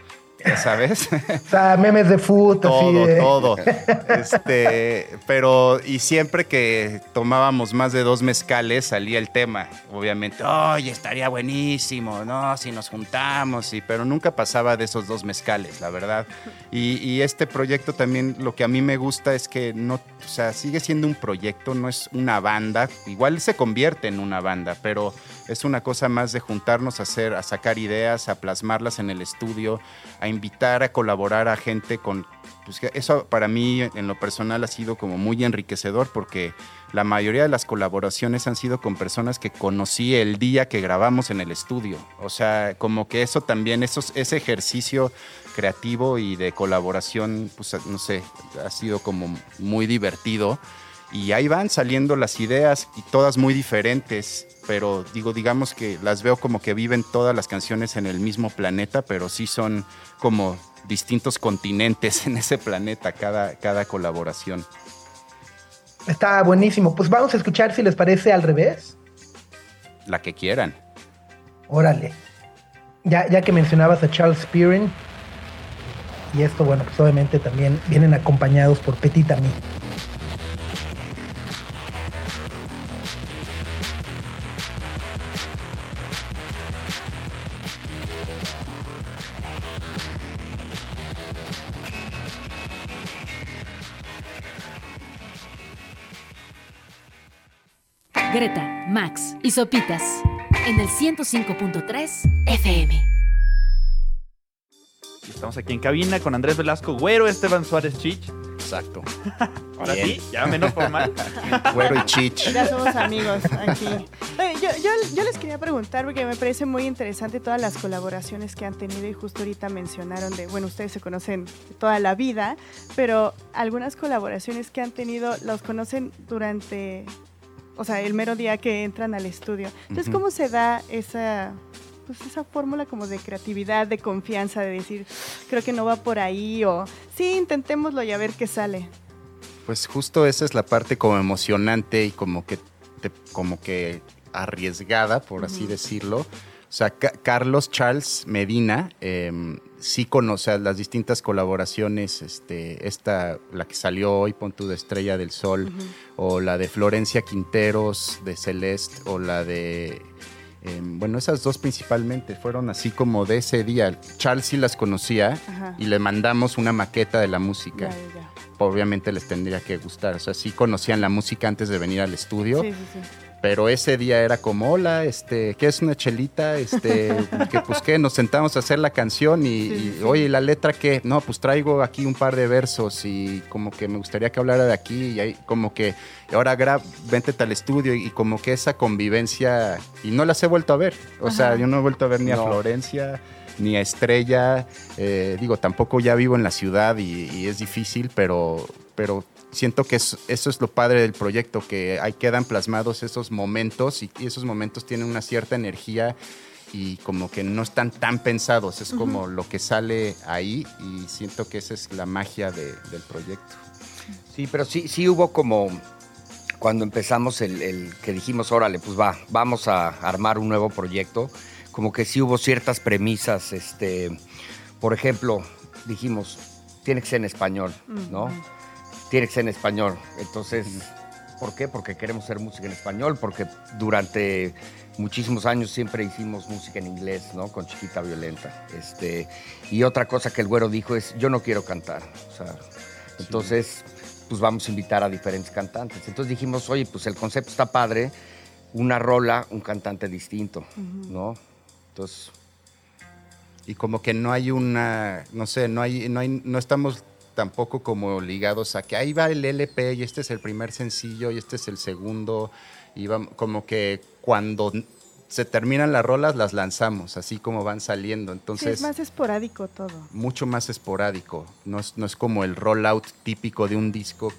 sabes. O sea, memes de así todo, todo. Este, pero, y siempre que tomábamos más de dos mezcales salía el tema. Obviamente, oye, estaría buenísimo, ¿no? Si nos juntamos, y, pero nunca pasaba de esos dos mezcales, la verdad. Y, y este proyecto también, lo que a mí me gusta es que no, o sea, sigue siendo un proyecto, no es una banda. Igual se convierte en una banda, pero es una cosa más de juntarnos a hacer, a sacar ideas, a plasmarlas en el estudio, a invitar a colaborar a gente con pues eso para mí en lo personal ha sido como muy enriquecedor porque la mayoría de las colaboraciones han sido con personas que conocí el día que grabamos en el estudio. O sea, como que eso también, esos, ese ejercicio creativo y de colaboración, pues no sé, ha sido como muy divertido. Y ahí van saliendo las ideas y todas muy diferentes, pero digo, digamos que las veo como que viven todas las canciones en el mismo planeta, pero sí son como distintos continentes en ese planeta, cada, cada colaboración. Está buenísimo. Pues vamos a escuchar si les parece al revés. La que quieran. Órale. Ya, ya que mencionabas a Charles Spearing. Y esto, bueno, pues obviamente también vienen acompañados por Petit Ami. Max y Sopitas en el 105.3 FM. Estamos aquí en cabina con Andrés Velasco Güero, Esteban Suárez Chich. Exacto. Ahora Bien. sí, ya menos formal. Güero y Chich. Ya somos amigos aquí. Oye, yo, yo- yo les quería preguntar porque me parece muy interesante todas las colaboraciones que han tenido y justo ahorita mencionaron de, bueno, ustedes se conocen toda la vida, pero algunas colaboraciones que han tenido los conocen durante, o sea, el mero día que entran al estudio. Entonces. ¿cómo se da esa... Pues esa fórmula como de creatividad, de confianza, de decir, creo que no va por ahí, o sí, intentémoslo y a ver qué sale. Pues justo esa es la parte como emocionante y como que, te- como que arriesgada, por así decirlo. O sea, Ca- Carlos Charles Medina em, sí conoce las distintas colaboraciones, este, esta, la que salió hoy, Pon de Estrella del Sol, o la de Florencia Quinteros de Celeste, o la de... em, bueno, esas dos principalmente fueron así como de ese día. Charles sí las conocía Ajá. y le mandamos una maqueta de la música Ya, ya, ya. obviamente les tendría que gustar. O sea, sí conocían la música antes de venir al estudio, Sí, sí, sí. Pero ese día era como, hola, este, ¿qué es una chelita? Este, que pues qué, nos sentamos a hacer la canción y, Sí, sí, y, sí. oye, ¿la letra qué? No, pues traigo aquí un par de versos y como que me gustaría que hablara de aquí y ahí como que, ahora grab, vente al estudio y como que esa convivencia, y no las he vuelto a ver. O sea, yo no he vuelto a ver ni a. Florencia, ni a Estrella. eh, digo, tampoco ya vivo en la ciudad y, y es difícil, pero, pero siento que es- eso es lo padre del proyecto, que ahí quedan plasmados esos momentos y, y esos momentos tienen una cierta energía y como que no están tan pensados, es como lo que sale ahí y siento que esa es la magia de- del proyecto. Sí, pero sí, sí hubo como cuando empezamos el, el que dijimos, órale, pues va, vamos a armar un nuevo proyecto. como que sí hubo ciertas premisas, este, por ejemplo, dijimos, tiene que ser en español, ¿no? Tiene que ser en español. Entonces, ¿por qué? Porque queremos hacer música en español, porque durante muchísimos años siempre hicimos música en inglés, ¿no? Con Chiquita Violenta. Este, y otra cosa que el güero dijo es, yo no quiero cantar. O sea, entonces, pues vamos a invitar a diferentes cantantes. Entonces dijimos, oye, pues el concepto está padre, una rola, un cantante distinto, ¿no? Entonces, y como que no hay una, no sé, no hay, no hay, no estamos tampoco como ligados a que ahí va el LP y este es el primer sencillo y este es el segundo. Y vam- como que cuando se terminan las rolas las lanzamos así como van saliendo. Sí, entonces es más esporádico todo. mucho más esporádico. No es, no es como el rollout típico de un disco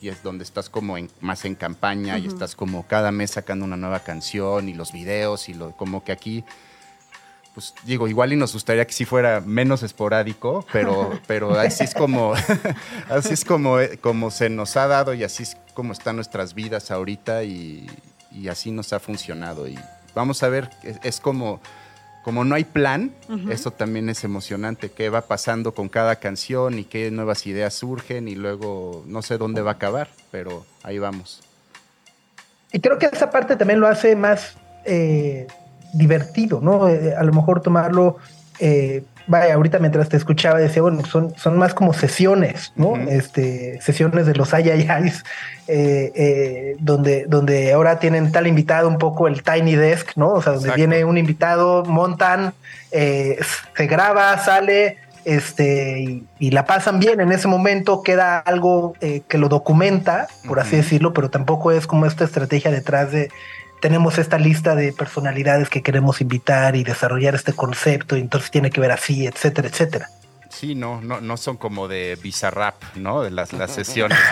y es donde estás como en- más en campaña y estás como cada mes sacando una nueva canción y los videos y lo como que aquí pues digo, igual y nos gustaría que sí fuera menos esporádico, pero, pero así es como, así es como, como se nos ha dado y así es como están nuestras vidas ahorita y, y así nos ha funcionado. Y vamos a ver, es, es como, como no hay plan, eso también es emocionante, qué va pasando con cada canción y qué nuevas ideas surgen y luego no sé dónde va a acabar, pero ahí vamos. Y creo que esa parte también lo hace más eh, divertido, ¿no? Eh, a lo mejor tomarlo, eh, vaya, ahorita mientras te escuchaba decía, bueno, son, son más como sesiones, ¿no? Este, sesiones de los ayayays, eh, eh, donde, donde ahora tienen tal invitado un poco el Tiny Desk, ¿no? O sea, donde Exacto. viene un invitado, montan, eh, se graba, sale, este, y, y la pasan bien en ese momento, queda algo eh, que lo documenta, por así decirlo, pero tampoco es como esta estrategia detrás de tenemos esta lista de personalidades que queremos invitar y desarrollar este concepto, y entonces tiene que ver así, etcétera, etcétera. Sí, no, no, no son como de Bizarrap, ¿no? De las, las sesiones.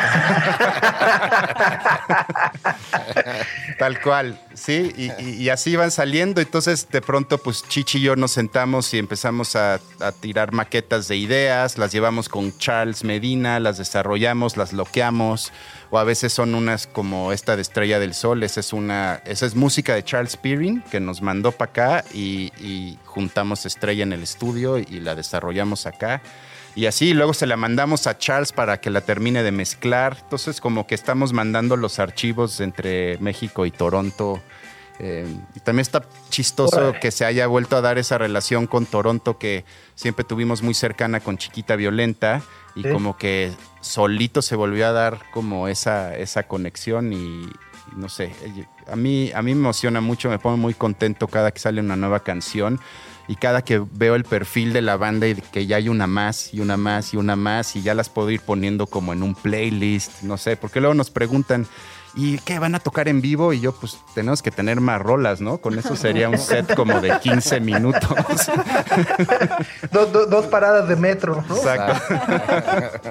Tal cual, sí, y, y- y así van saliendo. Entonces, de pronto, pues Chichi y yo nos sentamos y empezamos a, a tirar maquetas de ideas, las llevamos con Charles Medina, las desarrollamos, las bloqueamos, o a veces son unas como esta de Estrella del Sol. Esa es una, esa es música de Charles Peering que nos mandó para acá y, y juntamos Estrella en el estudio y la desarrollamos acá. Y así, luego se la mandamos a Charles para que la termine de mezclar. Entonces, como que estamos mandando los archivos entre México y Toronto. Eh, y también está chistoso que se haya vuelto a dar esa relación con Toronto que siempre tuvimos muy cercana con Chiquita Violenta. Y Sí. como que solito se volvió a dar como esa, esa conexión y, y no sé, a mí, a mí me emociona mucho, me pongo muy contento cada que sale una nueva canción y cada que veo el perfil de la banda y que ya hay una más y una más y una más y ya las puedo ir poniendo como en un playlist, no sé, porque luego nos preguntan, ¿y qué van a tocar en vivo? Y yo, pues tenemos que tener más rolas, ¿no? Con eso sería un set como de 15 minutos. Dos, dos- dos paradas de metro, ¿no? Exacto.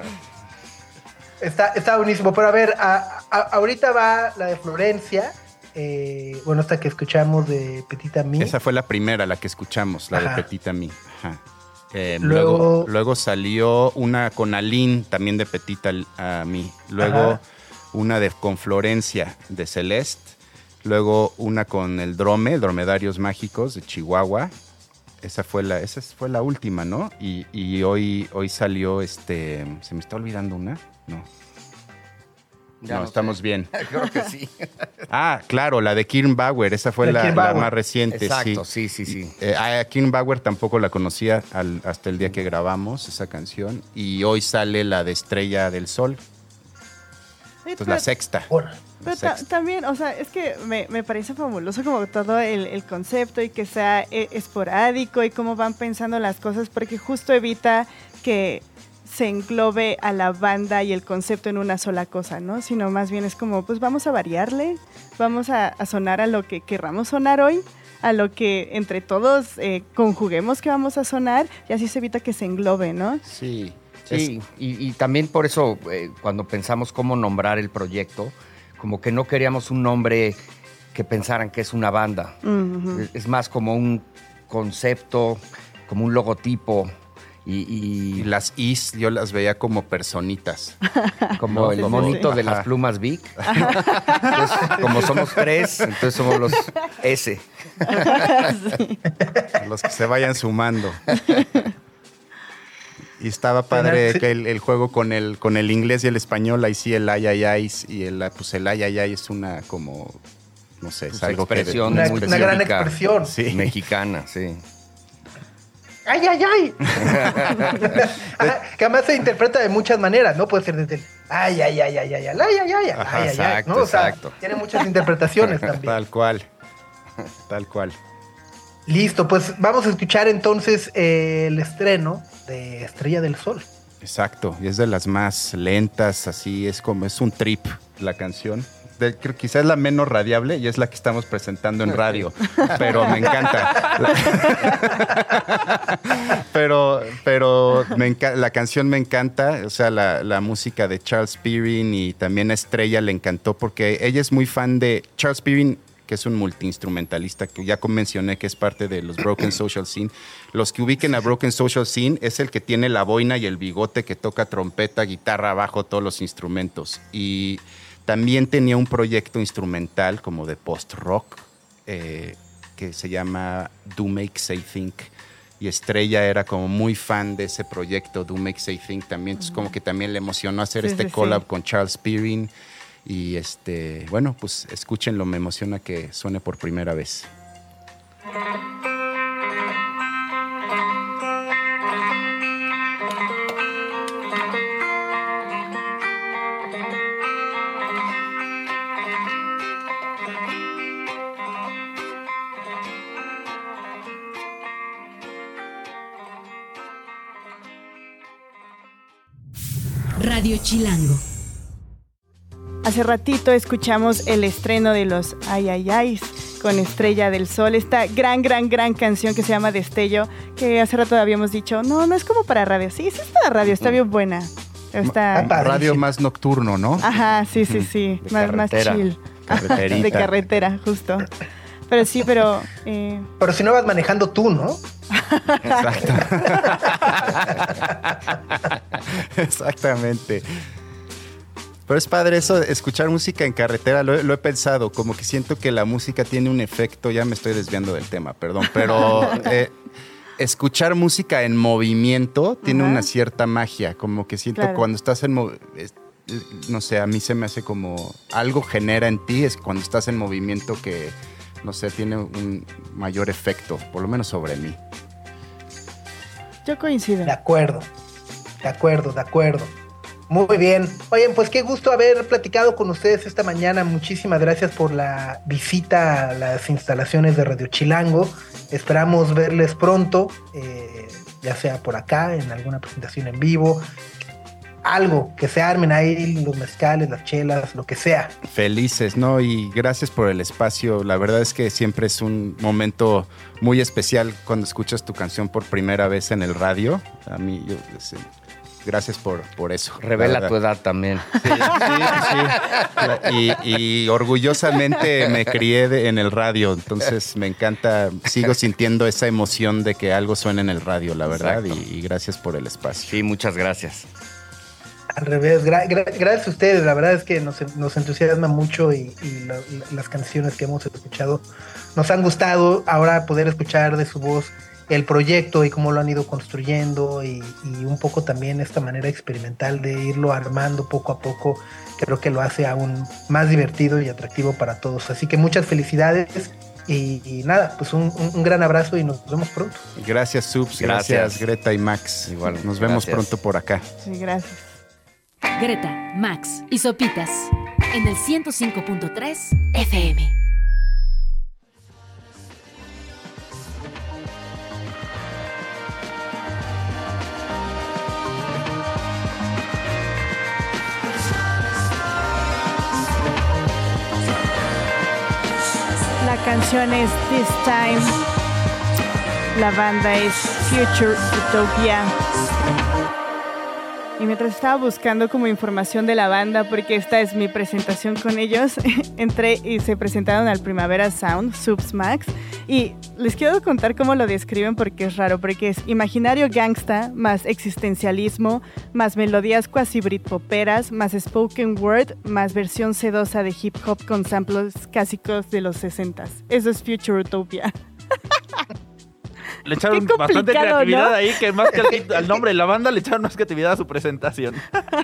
Está, está buenísimo. Pero a ver, a- a- ahorita va la de Florencia. eh, bueno, esta que escuchamos de Petita Mi. Esa fue la primera, la que escuchamos, la Ajá. de Petita Mi. Ajá. Eh, Luego- luego, luego salió una con Aline, también de Petita a mí. Luego Ajá. Una de con Florencia, de Celeste. Luego una con el Drome, Dromedarios Mágicos, de Chihuahua. Esa fue la, esa fue la última, ¿no? Y, y hoy, hoy salió este. ¿Se me está olvidando una? No. Ya no, no estamos sé. bien. creo que sí. Ah, claro, la de Kirn Bauer, esa fue la, la más reciente, Exacto, sí. sí, sí, sí. Eh, a Bauer tampoco la conocía al- hasta el día que grabamos esa canción. Y hoy sale la de Estrella del Sol, Oye, pues la sexta. Pero La ta- sexta. también, o sea, es que me, me parece fabuloso como todo el, el concepto y que sea eh, esporádico y cómo van pensando las cosas, porque justo evita que se englobe a la banda y el concepto en una sola cosa, ¿no? Sino más bien es como, pues vamos a variarle, vamos a, a sonar a lo que querramos sonar hoy, a lo que entre todos eh, conjuguemos que vamos a sonar y así se evita que se englobe, ¿no? Sí. Sí, y, y también por eso eh, cuando pensamos cómo nombrar el proyecto, como que no queríamos un nombre que pensaran que es una banda. Es- Es más como un concepto, como un logotipo. Y, Y y las is yo las veía como personitas. como No, el monito de las plumas Vic. Entonces, como somos tres, entonces somos los S. los que se vayan sumando. Y estaba padre Sí. que el, el juego con el, con el inglés y el español, ahí sí el ay ay ay, y el, pues el ay ay ay es una como, no sé, es Pues algo expresión Una, que... muy una gran expresión. Sí. Mexicana, sí. ¡Ay, ay, ay! Que además se interpreta de muchas maneras, ¿no? Puede ser desde el ay, ay, ay, ay, ay, ay, ay, ay, ay, Ajá, ay, ay, ¿no? O sea, exacto. tiene muchas interpretaciones también. Tal cual. Tal cual. Listo, pues vamos a escuchar entonces eh, el estreno de Estrella del Sol. Exacto. Y es de las más lentas, así es como, es un trip la canción. De- quizás es la menos radiable y es la que estamos presentando en radio, pero me encanta. pero pero me enca- la canción me encanta, o sea, la, la música de Charles Spearing y también a Estrella le encantó porque ella es muy fan de Charles Spearing que es un multiinstrumentalista que ya mencioné que es parte de los Broken Social Scene. Los que ubiquen a Broken Social Scene es el que tiene la boina y el bigote que toca trompeta, guitarra, bajo, todos los instrumentos. Y también tenía un proyecto instrumental como de post-rock eh, que se llama Do Make Say Think. Y Estrella era como muy fan de ese proyecto, Do Make Say Think también. Entonces, como que también le emocionó hacer Sí, este sí, sí. collab con Charles Spearing. Y este, bueno, pues escúchenlo, me emociona que suene por primera vez. Radio Chilango. Hace ratito escuchamos el estreno de los Ay Ay Ay's con Estrella del Sol, esta gran, gran, gran canción que se llama Destello, que hace rato habíamos dicho, no, no es como para radio. Sí, sí es para radio, está bien buena. Está... Radio más nocturno, ¿no? Ajá, sí, sí, sí, De más, más chill. Carreterita. De carretera, justo. Pero sí, pero... eh, Pero si no vas manejando tú, ¿no? Exacto. Exactamente. Pero es padre eso, de escuchar música en carretera, lo, he- lo he pensado, como que siento que la música tiene un efecto, ya me estoy desviando del tema, perdón, pero eh, escuchar música en movimiento tiene Ajá. una cierta magia, como que siento Claro. cuando estás en... mo- es- no sé, a mí se me hace como algo genera en ti, es cuando estás en movimiento que, no sé, tiene un mayor efecto, por lo menos sobre mí. yo coincido. De acuerdo, de acuerdo, de acuerdo. Muy bien. Oigan, pues qué gusto haber platicado con ustedes esta mañana. Muchísimas gracias por la visita a las instalaciones de Radio Chilango. Esperamos verles pronto, eh, ya sea por acá, en alguna presentación en vivo. Algo, que se armen ahí los mezcales, las chelas, lo que sea. Felices, ¿no? Y gracias por el espacio. La verdad es que siempre es un momento muy especial cuando escuchas tu canción por primera vez en el radio. A mí, yo, gracias por, por eso. Revela la tu edad también. Sí, sí, Y, y orgullosamente me crié de- en el radio, entonces me encanta, sigo sintiendo esa emoción de que algo suena en el radio, la verdad, y, gracias por el espacio. Sí, muchas gracias. Al revés, gra- gra- gracias a ustedes, la verdad es que nos, nos entusiasma mucho y, y la- la- las canciones que hemos escuchado nos han gustado. Ahora poder escuchar de su voz el proyecto y cómo lo han ido construyendo y, y un poco también esta manera experimental de irlo armando poco a poco, creo que lo hace aún más divertido y atractivo para todos. Así que muchas felicidades y, y nada, pues un, un- un gran abrazo y nos vemos pronto. Gracias, Subs, gracias, Gracias. Greta y Max. Igual, Nos vemos gracias. pronto por acá. Sí, gracias. Greta, Max y Sopitas en el 105.3 FM. La canción es This Time. La banda es Future Utopia. Y mientras estaba buscando como información de la banda, porque esta es mi presentación con ellos, entré y se presentaron al Primavera Sound, Subs Max. Y les quiero contar cómo lo describen porque es raro, porque es imaginario gangsta, más existencialismo, más melodías cuasi britpoperas, más spoken word, más versión sedosa de hip hop con samples clásicos de los 60 Eso es Future Utopia. Le echaron bastante creatividad ¿no? ahí, que más que al, al nombre de la banda le echaron más creatividad a su presentación.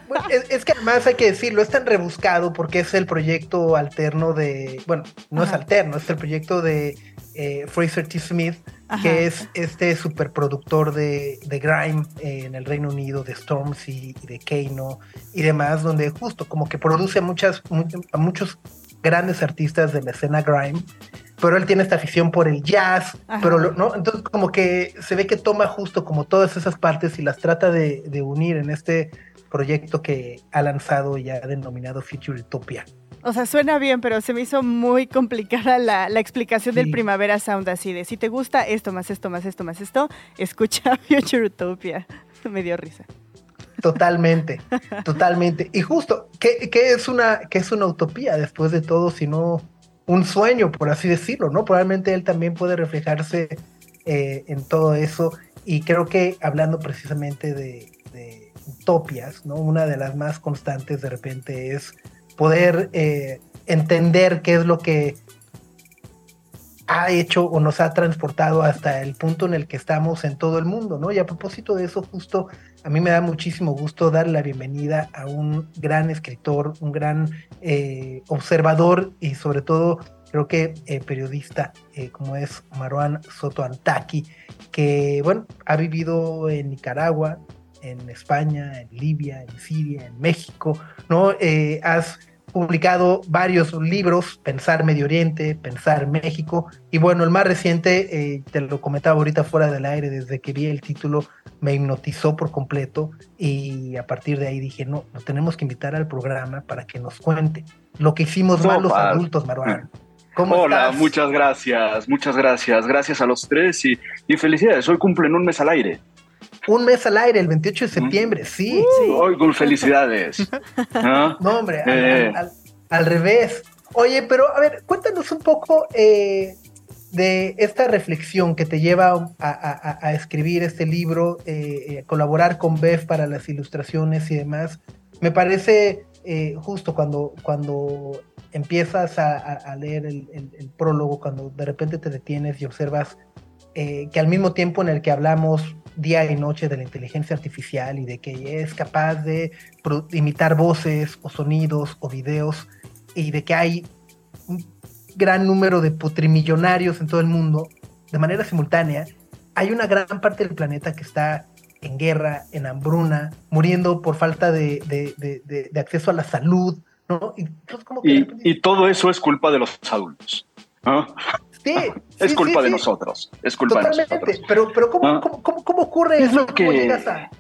Bueno, es, es que además hay que decirlo, es tan rebuscado porque es el proyecto alterno de. Bueno, no es alterno, es el proyecto de eh, Fraser T. Smith, Ajá. que es este superproductor de, de Grime eh, en el Reino Unido, de Stormzy y de Kano y demás, donde justo como que produce a, muchas, mu- a muchos grandes artistas de la escena Grime. Pero él tiene esta afición por el jazz, Ajá. pero lo- ¿no? Entonces como que se ve que toma justo como todas esas partes y las trata de, de unir en este proyecto que ha lanzado y ha denominado Future Utopia. O sea, suena bien, pero se me hizo muy complicada la, la explicación del. Primavera Sound así de si te gusta esto, más esto, más esto, más esto, escucha Future Utopia. me dio risa. Totalmente, totalmente. Y justo, ¿qué, qué es una, qué es una utopía después de todo, sino un sueño, por así decirlo, ¿no? Probablemente él también puede reflejarse eh, en todo eso. Y creo que hablando precisamente de, de utopias, ¿no? Una de las más constantes de repente es poder eh, entender qué es lo que ha hecho o nos ha transportado hasta el punto en el que estamos en todo el mundo, ¿no? Y a propósito de eso, justo a mí me da muchísimo gusto darle la bienvenida a un gran escritor, un gran eh, observador y sobre todo creo que eh, periodista eh, como es Marwan Soto Antaki, que bueno, ha vivido en Nicaragua, en España, en Libia, en Siria, en México, ¿no? Has publicado varios libros, Pensar Medio Oriente, Pensar México, y bueno, el más reciente, eh, te lo comentaba ahorita fuera del aire, desde que vi el título me hipnotizó por completo y a partir de ahí dije, no, lo tenemos que invitar al programa para que nos cuente lo que hicimos mal los adultos. ¿Cómo Hola, estás? muchas gracias, muchas gracias. Gracias a los tres y, y felicidades. Hoy cumplen un mes al aire. Un mes al aire, el 28 de septiembre, sí. Hoy con felicidades. No, hombre, al, Eh. al- al- al revés. Oye, pero a ver, cuéntanos un poco eh, de esta reflexión que te lleva a, a- a- a escribir este libro, eh, eh, colaborar con Bev para las ilustraciones y demás. Me parece eh, justo cuando, cuando empiezas a, a- a leer el, el- el prólogo, cuando de repente te detienes y observas eh, que al mismo tiempo en el que hablamos día y noche de la inteligencia artificial y de que es capaz de imitar voces o sonidos o videos y de que hay un gran número de putrimillonarios en todo el mundo de manera simultánea, hay una gran parte del planeta que está en guerra, en hambruna, muriendo por falta de, de- de- de- acceso a la salud, ¿no? Y, entonces como que Y, y todo eso es culpa de los adultos. ¿ah? Sí, Es sí, culpa sí, de nosotros. Es culpa de nosotros. pero, pero ¿cómo, Ah. cómo, cómo- cómo ocurre ¿Qué es eso? lo ¿Cómo que- llegas a-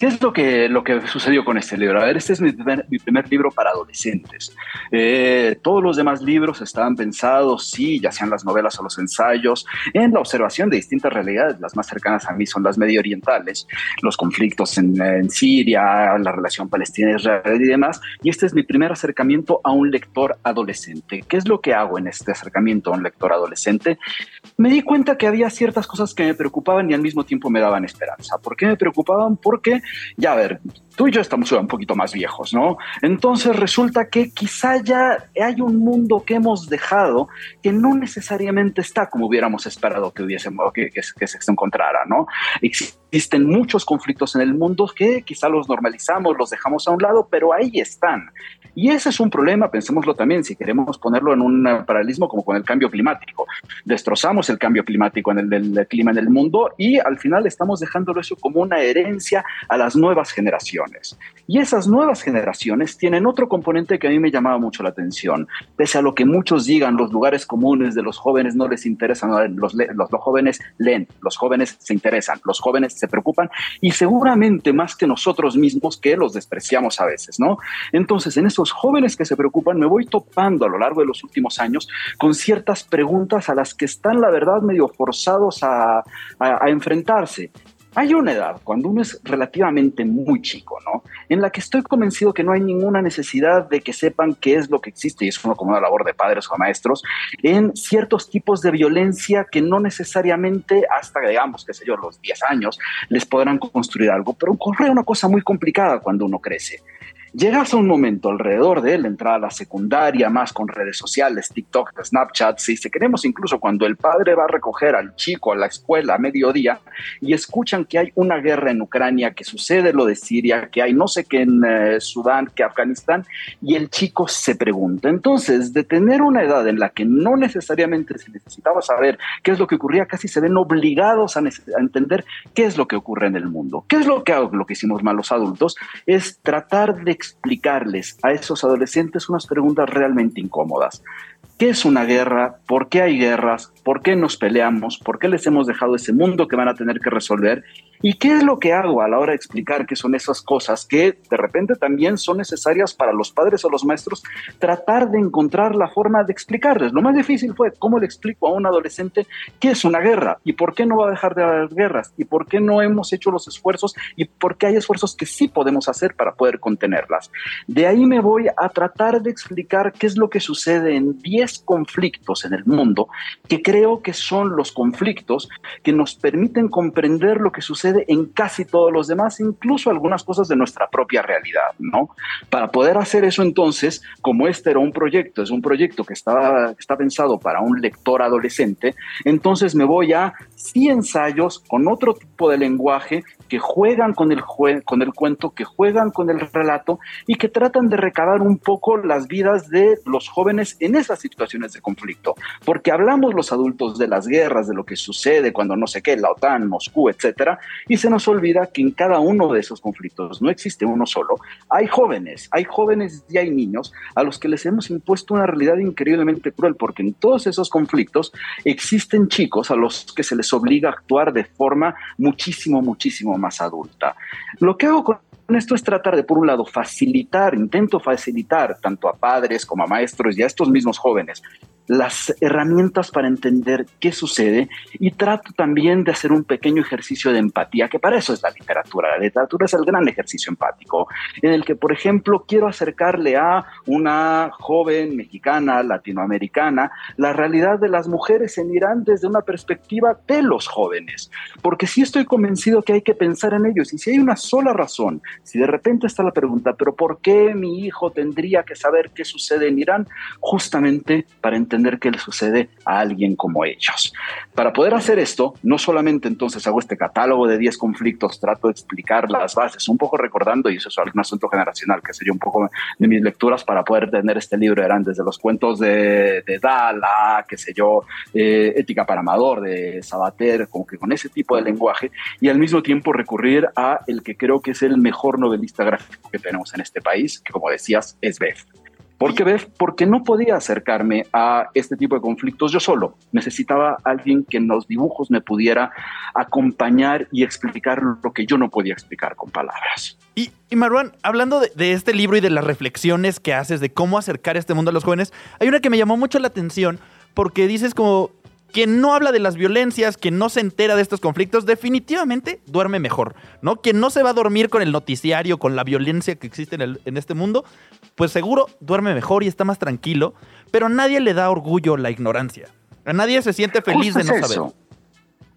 ¿Qué es lo que, lo que sucedió con este libro? A ver, este es mi primer, mi primer libro para adolescentes. Eh, todos los demás libros estaban pensados, sí, ya sean las novelas o los ensayos, en la observación de distintas realidades. Las más cercanas a mí son las medio orientales, los conflictos en, en Siria, la relación palestina-israelí y demás. Y este es mi primer acercamiento a un lector adolescente. ¿Qué es lo que hago en este acercamiento a un lector adolescente? me di cuenta que había ciertas cosas que me preocupaban y al mismo tiempo me daban esperanza. ¿Por qué me preocupaban? Porque, ya ver, tú y yo estamos un poquito más viejos, ¿no? Entonces resulta que quizá ya hay un mundo que hemos dejado que no necesariamente está como hubiéramos esperado que hubiésemos, que, que, que se encontrara, ¿no? Existen muchos conflictos en el mundo que quizá los normalizamos, los dejamos a un lado, pero ahí están. Y ese es un problema, pensémoslo también, si queremos ponerlo en un paralelismo como con el cambio climático. Destrozamos el cambio climático en el, el, el clima en el mundo y al final estamos dejándolo eso como una herencia a las nuevas generaciones. Y esas nuevas generaciones tienen otro componente que a mí me llamaba mucho la atención. Pese a lo que muchos digan, los lugares comunes de los jóvenes no les interesan, los, los, jóvenes leen, los jóvenes se interesan, los jóvenes se preocupan y seguramente más que nosotros mismos que los despreciamos a veces, ¿no? Entonces, en esos jóvenes que se preocupan, me voy topando a lo largo de los últimos años con ciertas preguntas a las que están, la verdad, medio forzados a enfrentarse. Hay una edad, cuando uno es relativamente muy chico, ¿no? En la que estoy convencido que no hay ninguna necesidad de que sepan qué es lo que existe, y es como una labor de padres o maestros, en ciertos tipos de violencia que no necesariamente hasta, digamos, qué sé yo, los 10 años, les podrán construir algo, pero ocurre una cosa muy complicada cuando uno crece. Llegas a un momento alrededor de la entrada a la secundaria, más con redes sociales, TikTok, Snapchat, si se queremos incluso cuando el padre va a recoger al chico a la escuela a mediodía y escuchan que hay una guerra en Ucrania, que sucede lo de Siria, que hay no sé qué en eh, Sudán, que Afganistán, y el chico se pregunta. Entonces, de tener una edad en la que no necesariamente se necesitaba saber qué es lo que ocurría, casi se ven obligados a, entender qué es lo que ocurre en el mundo. ¿Qué es lo que? Lo que hicimos mal los adultos es tratar de explicarles a esos adolescentes unas preguntas realmente incómodas. ¿Qué es una guerra? ¿Por qué hay guerras? ¿Por qué nos peleamos? ¿Por qué les hemos dejado ese mundo que van a tener que resolver? ¿Y qué es lo que hago a la hora de explicar qué son esas cosas que de repente también son necesarias para los padres o los maestros tratar de encontrar la forma de explicarles? Lo más difícil fue cómo le explico a un adolescente qué es una guerra y por qué no va a dejar de haber guerras y por qué no hemos hecho los esfuerzos y por qué hay esfuerzos que sí podemos hacer para poder contenerlas. De ahí me voy a tratar de explicar qué es lo que sucede en 10 conflictos en el mundo que creo que son los conflictos que nos permiten comprender lo que sucede en casi todos los demás, incluso algunas cosas de nuestra propia realidad, ¿no? Para poder hacer eso entonces, como este era un proyecto, es un proyecto que está, está pensado para un lector adolescente, entonces me voy a sí ensayos con otro tipo de lenguaje que juegan con el, con el cuento, que juegan con el relato y que tratan de recabar un poco las vidas de los jóvenes en esas situaciones de conflicto. Porque hablamos los adultos de las guerras, de lo que sucede cuando no sé qué, la OTAN, Moscú, etcétera, y se nos olvida que en cada uno de esos conflictos no existe uno solo. Hay jóvenes, hay jóvenes y hay niños a los que les hemos impuesto una realidad increíblemente cruel, porque en todos esos conflictos existen chicos a los que se les obliga a actuar de forma muchísimo, muchísimo más adulta. Lo que hago con esto es tratar de, por un lado, facilitar, intento facilitar tanto a padres como a maestros y a estos mismos jóvenes las herramientas para entender qué sucede y trato también de hacer un pequeño ejercicio de empatía, que para eso es la literatura. La literatura es el gran ejercicio empático, en el que, por ejemplo, quiero acercarle a una joven mexicana, latinoamericana, la realidad de las mujeres en Irán desde una perspectiva de los jóvenes, porque sí estoy convencido que hay que pensar en ellos y si hay una sola razón, si de repente está la pregunta, pero ¿por qué mi hijo tendría que saber qué sucede en Irán? Justamente para entender qué le sucede a alguien como ellos. Para poder hacer esto, no solamente entonces hago este catálogo de 10 conflictos, trato de explicar las bases, un poco recordando, y eso es un asunto generacional, que sería un poco de mis lecturas para poder tener este libro, eran desde los cuentos de, de Dala, qué sé yo, eh, Ética para Amador, de Sabater, como que con ese tipo de lenguaje, y al mismo tiempo recurrir a el que creo que es el mejor novelista gráfico que tenemos en este país, que como decías, es Beth. ¿Por qué, Beth? Porque no podía acercarme a este tipo de conflictos yo solo. Necesitaba alguien que en los dibujos me pudiera acompañar y explicar lo que yo no podía explicar con palabras. Y, y Marwan, hablando de, de, este libro y de las reflexiones que haces de cómo acercar este mundo a los jóvenes, hay una que me llamó mucho la atención porque dices como quien no habla de las violencias, quien no se entera de estos conflictos, definitivamente duerme mejor, ¿no? Quien no se va a dormir con el noticiario, con la violencia que existe en, el, en este mundo, pues seguro duerme mejor y está más tranquilo, pero a nadie le da orgullo la ignorancia. A nadie se siente feliz de no es saber.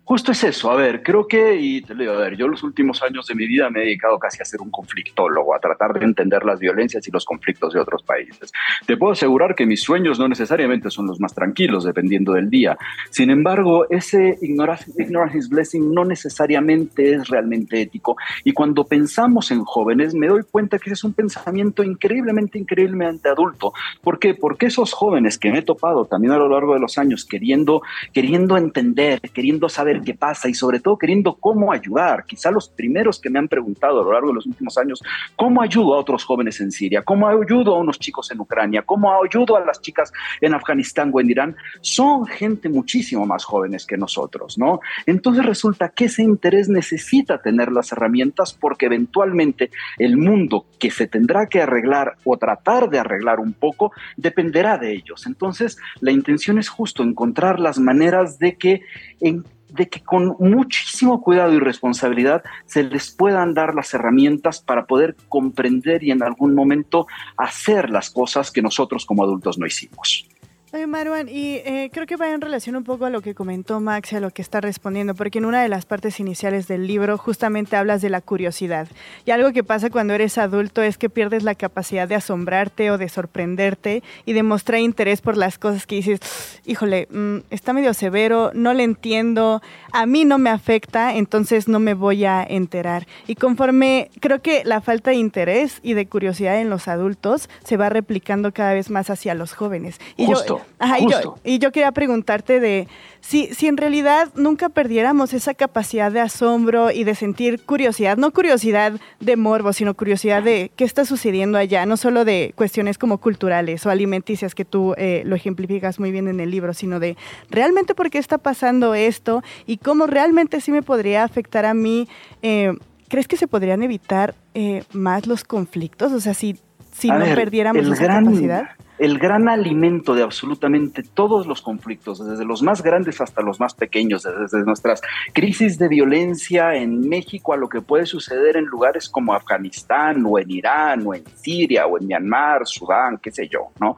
Justo es eso, a ver, creo que, y te lo digo, a ver, yo los últimos años de mi vida me he dedicado casi a ser un conflictólogo, a tratar de entender las violencias y los conflictos de otros países. Te puedo asegurar que mis sueños no necesariamente son los más tranquilos, dependiendo del día. Sin embargo, ese ignorance, ignorance is blessing no necesariamente es realmente ético. Y cuando pensamos en jóvenes, me doy cuenta que ese es un pensamiento increíblemente, increíblemente adulto. ¿Por qué? Porque esos jóvenes que me he topado también a lo largo de los años, queriendo, queriendo entender, queriendo saber qué pasa y sobre todo queriendo cómo ayudar. Quizá los primeros que me han preguntado a lo largo de los últimos años, ¿cómo ayudo a otros jóvenes en Siria? ¿Cómo ayudo a unos chicos en Ucrania? ¿Cómo ayudo a las chicas en Afganistán o en Irán? Son gente muchísimo más jóvenes que nosotros, ¿no? Entonces resulta que ese interés necesita tener las herramientas porque eventualmente el mundo que se tendrá que arreglar o tratar de arreglar un poco dependerá de ellos. Entonces la intención es justo encontrar las maneras de que en de que con muchísimo cuidado y responsabilidad se les puedan dar las herramientas para poder comprender y en algún momento hacer las cosas que nosotros como adultos no hicimos. Oye, Marwan, y eh, creo que va en relación un poco a lo que comentó Max y a lo que está respondiendo, porque en una de las partes iniciales del libro justamente hablas de la curiosidad. Y algo que pasa cuando eres adulto es que pierdes la capacidad de asombrarte o de sorprenderte y de mostrar interés por las cosas que dices, híjole, mm, está medio severo, no le entiendo, a mí no me afecta, entonces no me voy a enterar. Y conforme creo que la falta de interés y de curiosidad en los adultos se va replicando cada vez más hacia los jóvenes. Y Justo. Ajá, y, yo, y yo quería preguntarte de si, si en realidad nunca perdiéramos esa capacidad de asombro y de sentir curiosidad, no curiosidad de morbo, sino curiosidad de qué está sucediendo allá, no solo de cuestiones como culturales o alimenticias que tú eh, lo ejemplificas muy bien en el libro, sino de realmente por qué está pasando esto y cómo realmente sí me podría afectar a mí. Eh, ¿Crees que se podrían evitar eh, más los conflictos? O sea, si, si A no ver, perdiéramos esa gran- capacidad. El gran alimento de absolutamente todos los conflictos, desde los más grandes hasta los más pequeños, desde nuestras crisis de violencia en México a lo que puede suceder en lugares como Afganistán o en Irán o en Siria o en Myanmar, Sudán, qué sé yo, ¿no?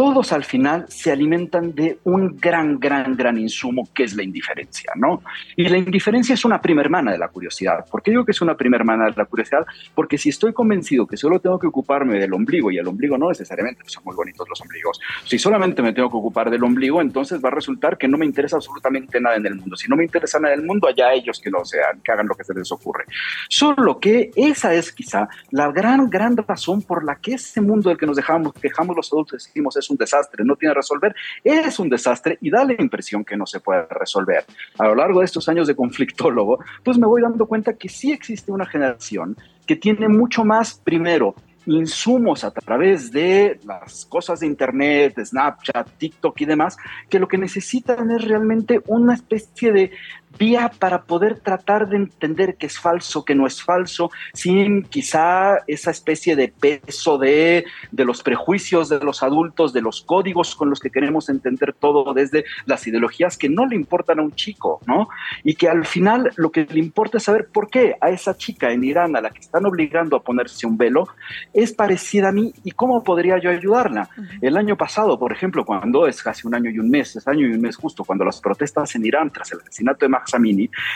Todos al final se alimentan de un gran, gran, gran insumo que es la indiferencia, ¿no? Y la indiferencia es una prima hermana de la curiosidad. ¿Por qué digo que es una prima hermana de la curiosidad? Porque si estoy convencido que solo tengo que ocuparme del ombligo, y el ombligo no necesariamente son muy bonitos los ombligos, si solamente me tengo que ocupar del ombligo, entonces va a resultar que no me interesa absolutamente nada en el mundo. Si no me interesa nada en el mundo, allá ellos que lo sean, que hagan lo que se les ocurre. Solo que esa es quizá la gran, gran razón por la que ese mundo del que nos dejamos, quejamos los adultos, decimos es un desastre, no tiene resolver, es un desastre y da la impresión que no se puede resolver. A lo largo de estos años de conflictólogo, pues me voy dando cuenta que sí existe una generación que tiene mucho más, primero, insumos a través de las cosas de internet, Snapchat, TikTok y demás, que lo que necesitan es realmente una especie de vía para poder tratar de entender que es falso, que no es falso, sin quizá esa especie de peso de, de los prejuicios de los adultos, de los códigos con los que queremos entender todo desde las ideologías que no le importan a un chico, ¿no? Y que al final lo que le importa es saber por qué a esa chica en Irán a la que están obligando a ponerse un velo es parecida a mí y cómo podría yo ayudarla. El año pasado, por ejemplo, cuando es casi un año y un mes, es año y un mes justo, cuando las protestas en Irán tras el asesinato de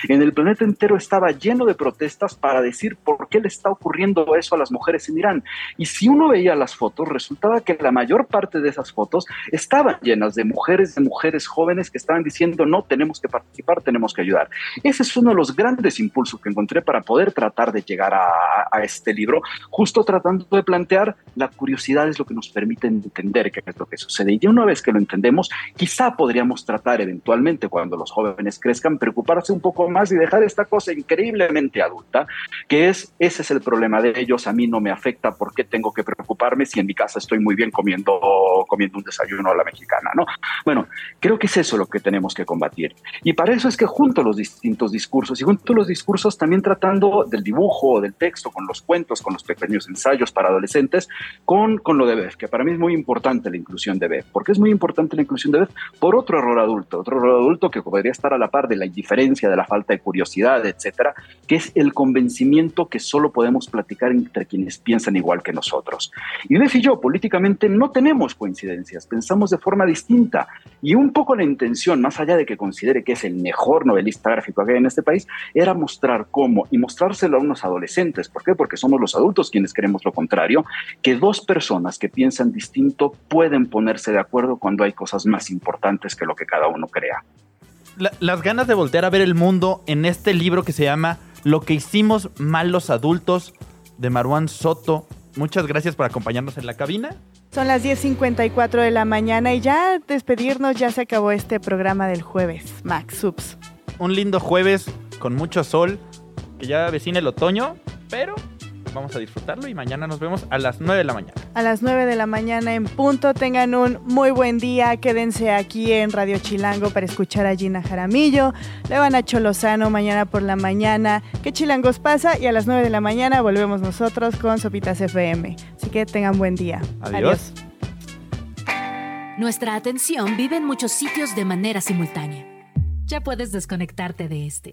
En el planeta entero estaba lleno de protestas para decir por qué le está ocurriendo eso a las mujeres en Irán. Y si uno veía las fotos, resultaba que la mayor parte de esas fotos estaban llenas de mujeres, de mujeres jóvenes que estaban diciendo, no, tenemos que participar, tenemos que ayudar. Ese es uno de los grandes impulsos que encontré para poder tratar de llegar a, a este libro, justo tratando de plantear la curiosidad es lo que nos permite entender qué es lo que sucede. Y una vez que lo entendemos, quizá podríamos tratar eventualmente, cuando los jóvenes crezcan, preocuparse un poco más y dejar esta cosa increíblemente adulta, que es, ese es el problema de ellos, a mí no me afecta, ¿por qué tengo que preocuparme si en mi casa estoy muy bien comiendo, comiendo un desayuno a la mexicana, ¿no? Bueno, creo que es eso lo que tenemos que combatir. Y para eso es que junto los distintos discursos y junto los discursos también tratando del dibujo, del texto, con los cuentos, con los pequeños ensayos para adolescentes, con, con lo de BEF, que para mí es muy importante la inclusión de BEF. ¿Por qué es muy importante la inclusión de BEF? Por otro error adulto, otro error adulto que podría estar a la par de la de la falta de curiosidad, etcétera, que es el convencimiento que solo podemos platicar entre quienes piensan igual que nosotros. Y BEF y yo políticamente no tenemos coincidencias, pensamos de forma distinta. Y un poco la intención, más allá de que considere que es el mejor novelista gráfico que hay en este país, era mostrar cómo, y mostrárselo a unos adolescentes. ¿Por qué? Porque somos los adultos quienes queremos lo contrario, que dos personas que piensan distinto pueden ponerse de acuerdo cuando hay cosas más importantes que lo que cada uno crea. La- las ganas de voltear a ver el mundo en este libro que se llama Lo que hicimos mal los adultos de Marwan Soto. Muchas gracias por acompañarnos en la cabina. Son las 10.54 de la mañana y ya despedirnos, ya se acabó este programa del jueves. Max Subs. Un lindo jueves con mucho sol, que ya vecina el otoño, pero vamos a disfrutarlo y mañana nos vemos a las 9 de la mañana. A las 9 de la mañana en punto. Tengan un muy buen día. Quédense aquí en Radio Chilango para escuchar a Gina Jaramillo. Luego a Nacho Lozano mañana por la mañana. ¿Qué chilangos pasa? Y a las 9 de la mañana volvemos nosotros con Sopitas FM. Así que tengan buen día. Adiós. Nuestra atención vive en muchos sitios de manera simultánea. ya puedes desconectarte de este.